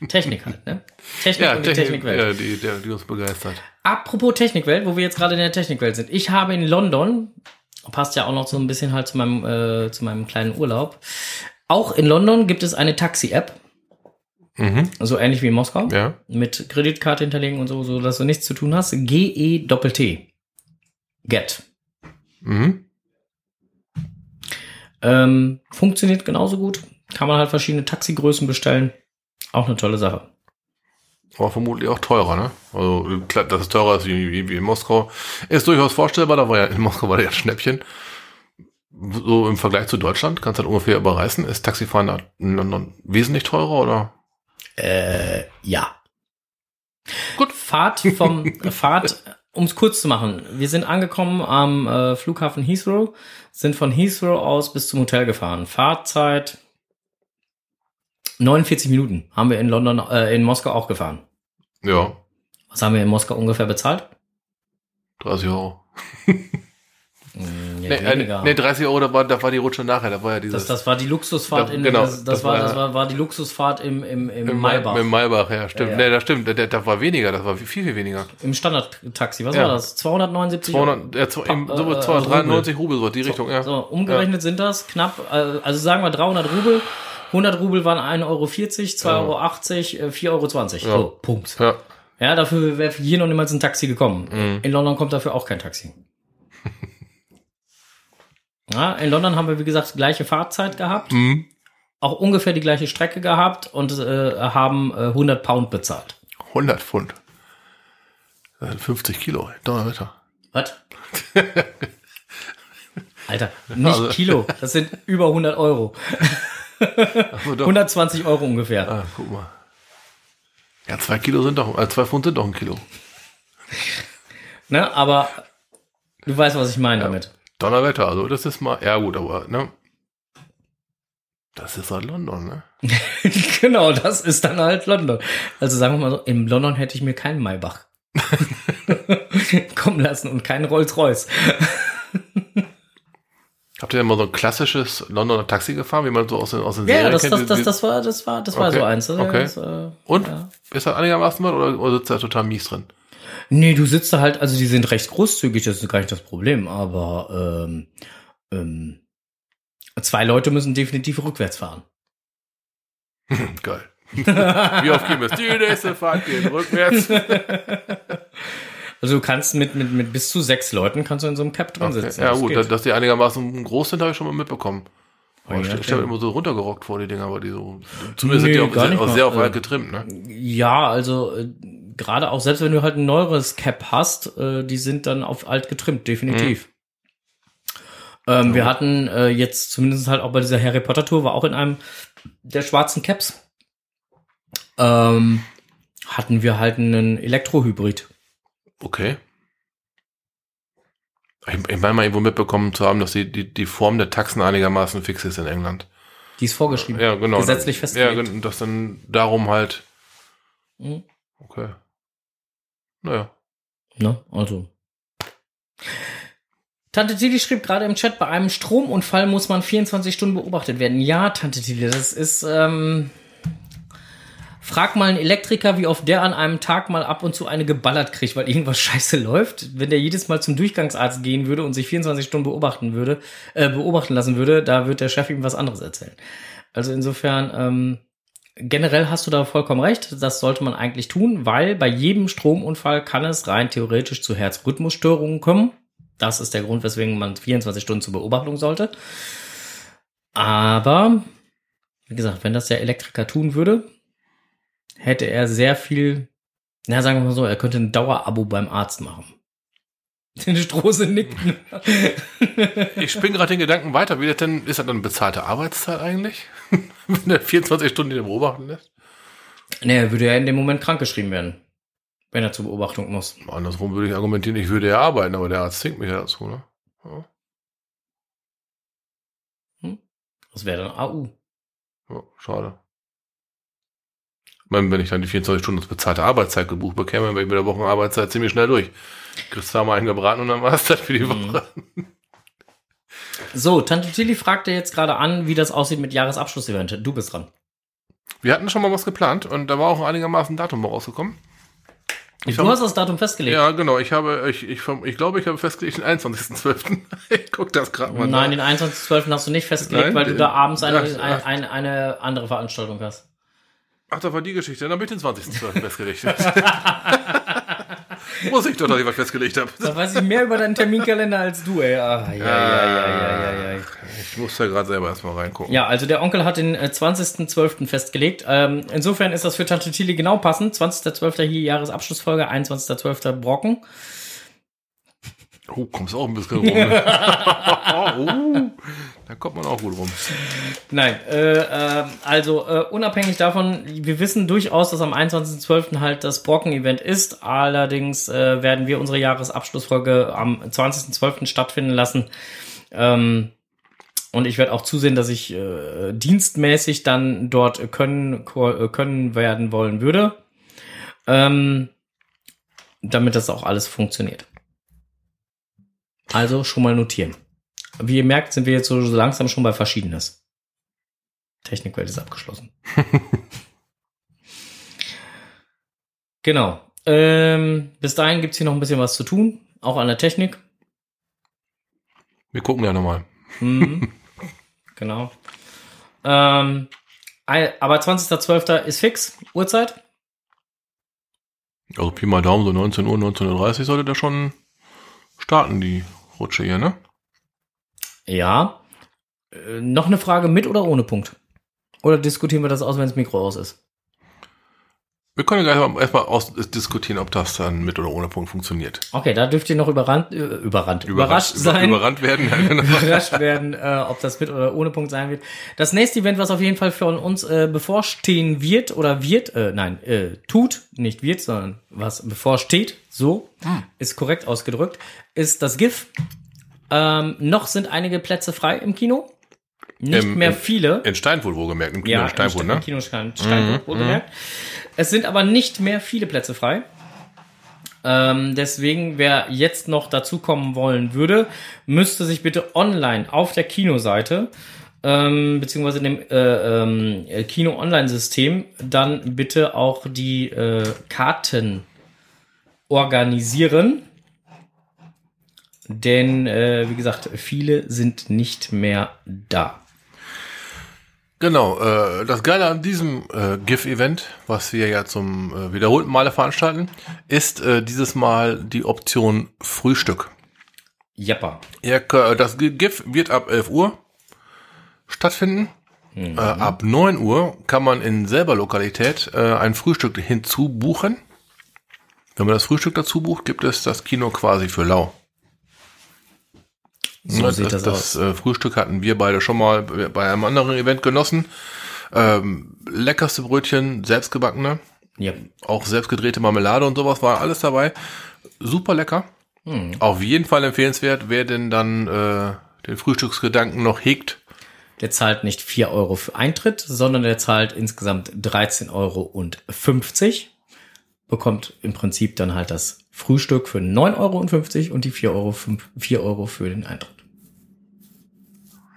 Technik halt, ne? Technik ja, und die Technik, Technikwelt. ja, die, der, die uns begeistert. Apropos Technikwelt, wo wir jetzt gerade in der Technikwelt sind. Ich habe in London, passt ja auch noch so ein bisschen halt zu meinem, äh, zu meinem kleinen Urlaub. Auch in London gibt es eine Taxi-App, Mhm. so ähnlich wie in Moskau, Ja. mit Kreditkarte hinterlegen und so, so dass du nichts zu tun hast. G-E-T-T. Get. Mhm. Ähm, funktioniert genauso gut. Kann man halt verschiedene Taxigrößen bestellen. Auch eine tolle Sache. Aber vermutlich auch teurer, ne? Also, klar, dass es teurer ist wie, wie, in Moskau. Ist durchaus vorstellbar, da war ja, in Moskau war der ja Schnäppchen. So im Vergleich zu Deutschland, kannst du halt ungefähr überreißen. Ist Taxifahren da in London wesentlich teurer oder? Äh, ja. Gut. Fahrt vom Fahrt, um es kurz zu machen. Wir sind angekommen am äh, Flughafen Heathrow, sind von Heathrow aus bis zum Hotel gefahren. Fahrzeit 49 Minuten haben wir in London, äh, in Moskau auch gefahren. Ja, Was haben wir in Moskau ungefähr bezahlt? 30 Euro. Ja, Nee, äh, weniger. nee 30 Euro, da war, da war die Rutsche nachher, da war ja dieses. das, das war die Luxusfahrt Da- in genau, das, das, war, das war, war die Luxusfahrt im, im, im, im Maybach. Im Maybach, ja, stimmt. Ja, ja. Nee, das stimmt. Der, der war weniger, das war viel, viel weniger. Im Standardtaxi. Was Ja. war das? 279 200, ja, im, so äh, 293 Rubel, so die Richtung, ja. So, umgerechnet sind das knapp, äh, also sagen wir 300 Rubel. 100 Rubel waren 1,40 Euro, 2,80 Euro, äh, 4,20 Euro. So, Punkt. Ja. Ja, dafür wäre hier noch niemals ein Taxi gekommen. Mhm. In London kommt dafür auch kein Taxi. Ja, in London haben wir, wie gesagt, gleiche Fahrzeit gehabt, Mhm. auch ungefähr die gleiche Strecke gehabt und äh, haben äh, 100 Pound bezahlt. 100 Pfund. Das sind 50 Kilo, ey. Donnerwetter. Was? Alter, nicht Also- Kilo, das sind über 100 Euro. So, doch. 120 Euro ungefähr. Ah, guck mal. Ja, zwei Kilo sind doch, äh, zwei Pfund sind doch ein Kilo. Ne, aber du weißt, was ich meine damit. Donnerwetter, also das ist mal, ja gut, aber, ne? Das ist halt London, ne? genau, das ist dann halt London. Also sagen wir mal so, in London hätte ich mir keinen Maybach kommen lassen und keinen Rolls-Royce. Habt ihr denn mal so ein klassisches Londoner Taxi gefahren, wie man so aus den, aus den Ja, Serien das, kennt? das, Die- das, die- das war, das war, das war Okay, so eins. Das, okay. das, äh, Und? Ja. Ist das einigermaßen was oder, oder sitzt da total mies drin? Nee, du sitzt da halt, also die sind recht großzügig, das ist gar nicht das Problem, aber ähm, ähm, zwei Leute müssen definitiv rückwärts fahren. Geil. Wie oft gehen wir? Die nächste Fahrt geht rückwärts. Also du kannst mit, mit, mit bis zu sechs Leuten kannst du in so einem Cap drin Okay. sitzen. Ja das gut, geht. dass die einigermaßen groß sind, habe ich schon mal mitbekommen. Oh, ja, ich stelle mir immer so runtergerockt vor, die Dinger, aber die so. Zumindest Nee, sind die auch, sehr, auch sehr auf Äh, alt getrimmt, ne? Ja, also äh, gerade auch selbst wenn du halt ein neueres Cap hast, äh, die sind dann auf alt getrimmt, definitiv. Ähm, Wir hatten äh, jetzt zumindest halt auch bei dieser Harry Potter Tour, war auch in einem der schwarzen Caps, ähm, hatten wir halt einen Elektrohybrid. Okay. Ich, ich meine mal irgendwo mitbekommen zu haben, dass die, die, die Form der Taxen einigermaßen fix ist in England. Die ist vorgeschrieben. Ja, genau. Gesetzlich Ja, festgelegt. gen- das dann darum halt. Mhm. Okay. Naja. Ne? Also. Tante Tilly schrieb gerade im Chat, bei einem Stromunfall muss man 24 Stunden beobachtet werden. Ja, Tante Tilly, das ist, ähm, frag mal einen Elektriker, wie oft der an einem Tag mal ab und zu eine geballert kriegt, weil irgendwas scheiße läuft. Wenn der jedes Mal zum Durchgangsarzt gehen würde und sich 24 Stunden beobachten würde, äh, beobachten lassen würde, da wird der Chef ihm was anderes erzählen. Also insofern, ähm, generell hast du da vollkommen recht. Das sollte man eigentlich tun, weil bei jedem Stromunfall kann es rein theoretisch zu Herzrhythmusstörungen kommen. Das ist der Grund, weswegen man 24 Stunden zur Beobachtung sollte. Aber, wie gesagt, wenn das der Elektriker tun würde, hätte er sehr viel, na sagen wir mal so, er könnte ein Dauerabo beim Arzt machen. Den Strose nickt. Ich spinne gerade den Gedanken weiter. Wie das denn, ist das dann bezahlte Arbeitszeit eigentlich? Wenn er 24 Stunden den beobachten lässt? nee, er würde ja in dem Moment krankgeschrieben werden. Wenn er zur Beobachtung muss. Andersrum würde ich argumentieren, ich würde ja arbeiten, aber der Arzt zwingt mich ja dazu, ne? Ja, Das wäre dann AU. ja, schade. Ich meine, wenn ich dann die 24 Stunden als bezahlte Arbeitszeit gebucht bekäme, wäre ich mit der Wochenarbeitszeit ziemlich schnell durch. Kriegst zweimal einen gebraten und dann war es das für die Mhm. Woche. So, Tante Tilly fragte jetzt gerade an, wie das aussieht mit Jahresabschlussevent. Du bist dran. Wir hatten schon mal was geplant und da war auch einigermaßen ein Datum rausgekommen. Ich du hab- hast das Datum festgelegt. Ja, genau. Ich habe, ich, ich, ich glaube, ich habe festgelegt den 21.12. ich guck das gerade mal Nein, nach. den 21.12. hast du nicht festgelegt, Nein, weil du da abends eine, eine, ach. eine, eine andere Veranstaltung hast. Ach, da war die Geschichte. Dann habe ich den 20.12. festgelegt. Muss ich doch, dass ich was festgelegt habe. Da weiß ich mehr über deinen Terminkalender als du, ey. Ah, ja, ja, ja, ja. Ich muss da gerade selber erstmal reingucken. Ja, also der Onkel hat den äh, 20.12. festgelegt. Ähm, insofern ist das für Tante Tilly genau passend. 20.12. hier Jahresabschlussfolge, 21.12. Brocken. Oh, kommst auch ein bisschen rum. Oh, da kommt man auch gut rum. Nein, äh, äh, also äh, unabhängig davon, wir wissen durchaus, dass am 21.12. halt das Brocken-Event ist. Allerdings äh, werden wir unsere Jahresabschlussfolge am 20.12. stattfinden lassen. Ähm, und ich werde auch zusehen, dass ich äh, dienstmäßig dann dort können, äh, können werden wollen würde. Ähm, damit das auch alles funktioniert. Also schon mal notieren. Wie ihr merkt, sind wir jetzt so langsam schon bei Verschiedenes. Technikwelt ist abgeschlossen. genau. Ähm, bis dahin gibt's hier noch ein bisschen was zu tun, auch an der Technik. Wir gucken ja nochmal. Mhm. genau. Ähm, aber 20.12. ist fix, Uhrzeit. Also Pi mal Daumen, so 19 Uhr, 19.30 Uhr sollte der schon starten, die Rutsche hier, ne? Ja. Äh, noch eine Frage mit oder ohne Punkt? Oder diskutieren wir das aus, wenn das Mikro aus ist? Wir können ja gleich mal erstmal aus diskutieren, ob das dann mit oder ohne Punkt funktioniert. Okay, da dürft ihr noch überrannt, äh, überrannt, überrascht über- sein. Überrannt werden, ja, genau. überrascht werden, äh, ob das mit oder ohne Punkt sein wird. Das nächste Event, was auf jeden Fall für uns äh, bevorstehen wird oder wird, äh, nein, äh, tut, nicht wird, sondern was bevorsteht, so ist korrekt ausgedrückt, ist das GIF. Ähm, noch sind einige Plätze frei im Kino. Nicht Im- mehr viele. In Steinfurt wohlgemerkt, im Kino ja, in Steinfurt, ne? Im Kino Stein, Steinfurt, wohlgemerkt. Es sind aber nicht mehr viele Plätze frei. Ähm, deswegen, wer jetzt noch dazukommen wollen würde, müsste sich bitte online auf der Kinoseite ähm, beziehungsweise in dem äh, ähm, Kino-Online-System dann bitte auch die äh, Karten organisieren. Denn, äh, wie gesagt, viele sind nicht mehr da. Genau, äh, das Geile an diesem äh, GIF-Event, was wir ja zum äh, wiederholten Male veranstalten, ist äh, dieses Mal die Option Frühstück. Jappa. Ja, k- das GIF wird ab 11 Uhr stattfinden. Äh, ab 9 Uhr kann man in selber Lokalität äh, ein Frühstück hinzubuchen. Wenn man das Frühstück dazu bucht, gibt es das Kino quasi für lau. So Ne, sieht das, das aus. äh, Frühstück hatten wir beide schon mal bei einem anderen Event genossen. Ähm, leckerste Brötchen, selbstgebackene, Ja. auch selbstgedrehte Marmelade und sowas war alles dabei. Super lecker. Hm. Auf jeden Fall empfehlenswert, wer denn dann äh, den Frühstücksgedanken noch hegt. Der zahlt nicht 4 Euro für Eintritt, sondern der zahlt insgesamt 13,50 Euro. Bekommt im Prinzip dann halt das Frühstück für 9,50 Euro und die 4 Euro, 5, 4 Euro für den Eintritt.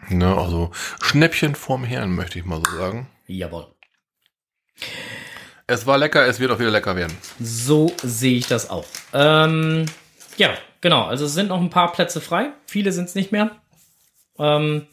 Ne, also Schnäppchen vorm Herrn, möchte ich mal so sagen. Jawohl. Es war lecker, es wird auch wieder lecker werden. So sehe ich das auch. Ähm, ja, genau. Also es sind noch ein paar Plätze frei. Viele sind es nicht mehr. Ähm,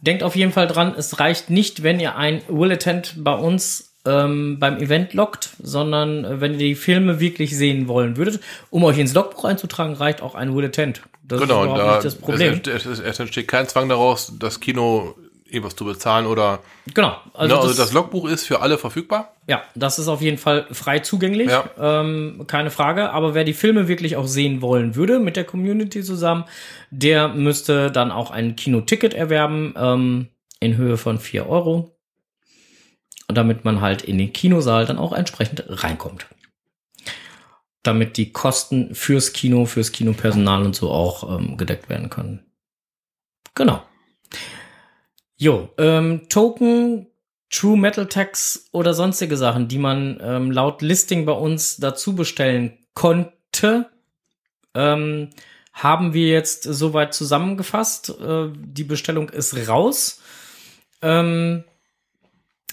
denkt auf jeden Fall dran, es reicht nicht, wenn ihr ein Will Attend bei uns ähm, beim Event lockt, sondern äh, wenn ihr die Filme wirklich sehen wollen würdet, um euch ins Logbuch einzutragen, reicht auch ein Will Attend. Das Genau, ist überhaupt da nicht das Problem. Es, es, es entsteht kein Zwang daraus, das Kino irgendwas zu bezahlen oder Genau. also, ne, also das, Logbuch ist für alle verfügbar. Ja, das ist auf jeden Fall frei zugänglich, Ja. ähm, keine Frage. Aber wer die Filme wirklich auch sehen wollen würde mit der Community zusammen, der müsste dann auch ein Kinoticket erwerben ähm, in Höhe von 4 Euro. Und damit man halt in den Kinosaal dann auch entsprechend reinkommt. Damit die Kosten fürs Kino, fürs Kinopersonal und so auch ähm, gedeckt werden können. Genau. Jo, ähm, Token, True Metal Tags oder sonstige Sachen, die man ähm, laut Listing bei uns dazu bestellen konnte, ähm, haben wir jetzt soweit zusammengefasst. Äh, die Bestellung ist raus. Ähm,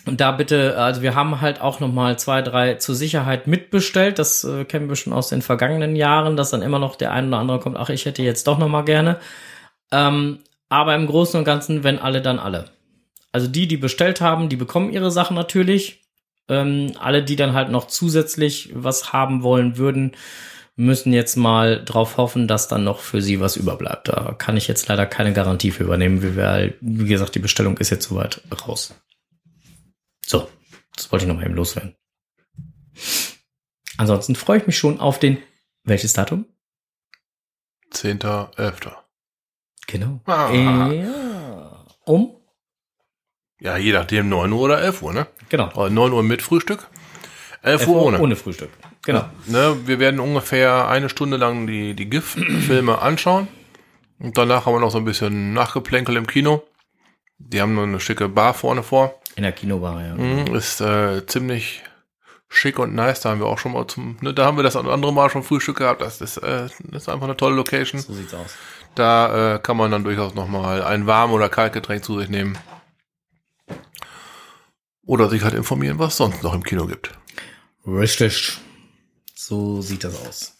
und da bitte, also wir haben halt auch noch mal zwei, drei zur Sicherheit mitbestellt. Das äh, kennen wir schon aus den vergangenen Jahren, dass dann immer noch der ein oder andere kommt, ach, ich hätte jetzt doch noch mal gerne. Ähm, aber im Großen und Ganzen, wenn alle, dann alle. Also die, die bestellt haben, die bekommen ihre Sachen natürlich. Ähm, alle, die dann halt noch zusätzlich was haben wollen würden, müssen jetzt mal drauf hoffen, dass dann noch für sie was überbleibt. Da kann ich jetzt leider keine Garantie für übernehmen. Wie, wir, wie gesagt, die Bestellung ist jetzt soweit raus. So, das wollte ich noch mal eben loswerden. Ansonsten freue ich mich schon auf den, welches Datum? 10.11. Genau. Ah. Ja. Um? Ja, je nachdem 9 Uhr oder 11 Uhr, ne? Genau. Aber 9 Uhr mit Frühstück, 11 Uhr ohne. Ohne Frühstück. Genau. Ne, wir werden ungefähr eine Stunde lang die, die GIF-Filme anschauen. Und danach haben wir noch so ein bisschen Nachgeplänkel im Kino. Die haben nur eine schicke Bar vorne vor. In der Kinobar, ja. Mhm, Ist äh, ziemlich schick und nice. Da haben wir auch schon mal zum, ne, da haben wir das andere Mal schon Frühstück gehabt. Das ist, äh, das ist einfach eine tolle Location. So sieht's aus. Da äh, kann man dann durchaus noch mal ein warm oder Kaltgetränk zu sich nehmen. Oder sich halt informieren, was es sonst noch im Kino gibt. Richtig. So sieht das aus.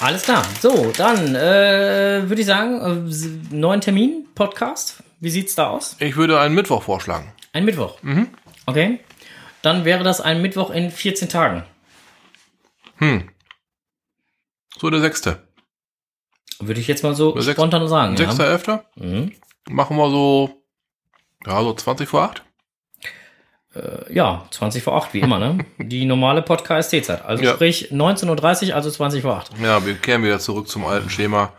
Alles klar. So, dann äh, würde ich sagen, äh, neuen Termin, Podcast. Wie sieht's da aus? Ich würde einen Mittwoch vorschlagen. Ein Mittwoch. Okay. Dann wäre das ein Mittwoch in 14 Tagen. So der sechste. Würde ich jetzt mal so Der sechs- spontan sagen. Ja? Sechster, elfter. Mhm. Machen wir so, ja, so 20 vor 8. ja, 20 vor 8, wie immer, ne? Die normale Podcast-Zeit. Also Ja. sprich 19.30 Uhr, also 20 vor 8. Ja, wir kehren wieder zurück zum alten Schema.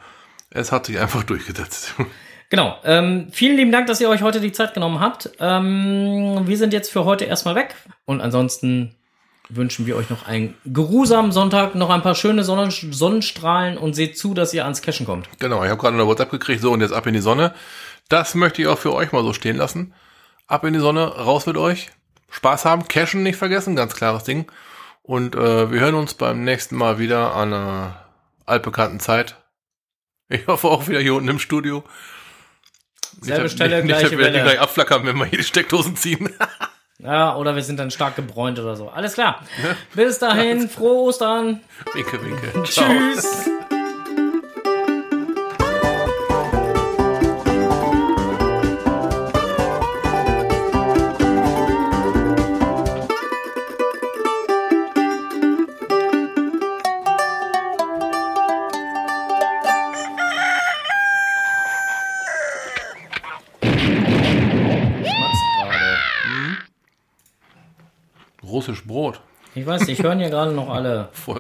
Es hat sich einfach durchgesetzt. Genau. Ähm, vielen lieben Dank, dass ihr euch heute die Zeit genommen habt. Ähm, wir sind jetzt für heute erstmal weg. Und ansonsten wünschen wir euch noch einen geruhsamen Sonntag, noch ein paar schöne Sonnen Sonnenstrahlen und seht zu, dass ihr ans Cashen kommt. genau, ich habe gerade eine WhatsApp gekriegt, so und jetzt ab in die Sonne. Das möchte ich auch für euch mal so stehen lassen. Ab in die Sonne, raus mit euch. Spaß haben, cashen nicht vergessen, ganz klares Ding. Und äh, wir hören uns beim nächsten Mal wieder an einer altbekannten Zeit. Ich hoffe auch wieder hier unten im Studio. Selbe Stelle, nicht, gleiche wir Welle. gleich abflackern, wenn wir hier die Steckdosen ziehen. Ja, oder wir sind dann stark gebräunt oder so. Alles klar. Bis dahin, frohe Ostern. winke, winke. Ciao. Tschüss. Brot. Ich weiß, ich hören hier gerade noch alle. Voll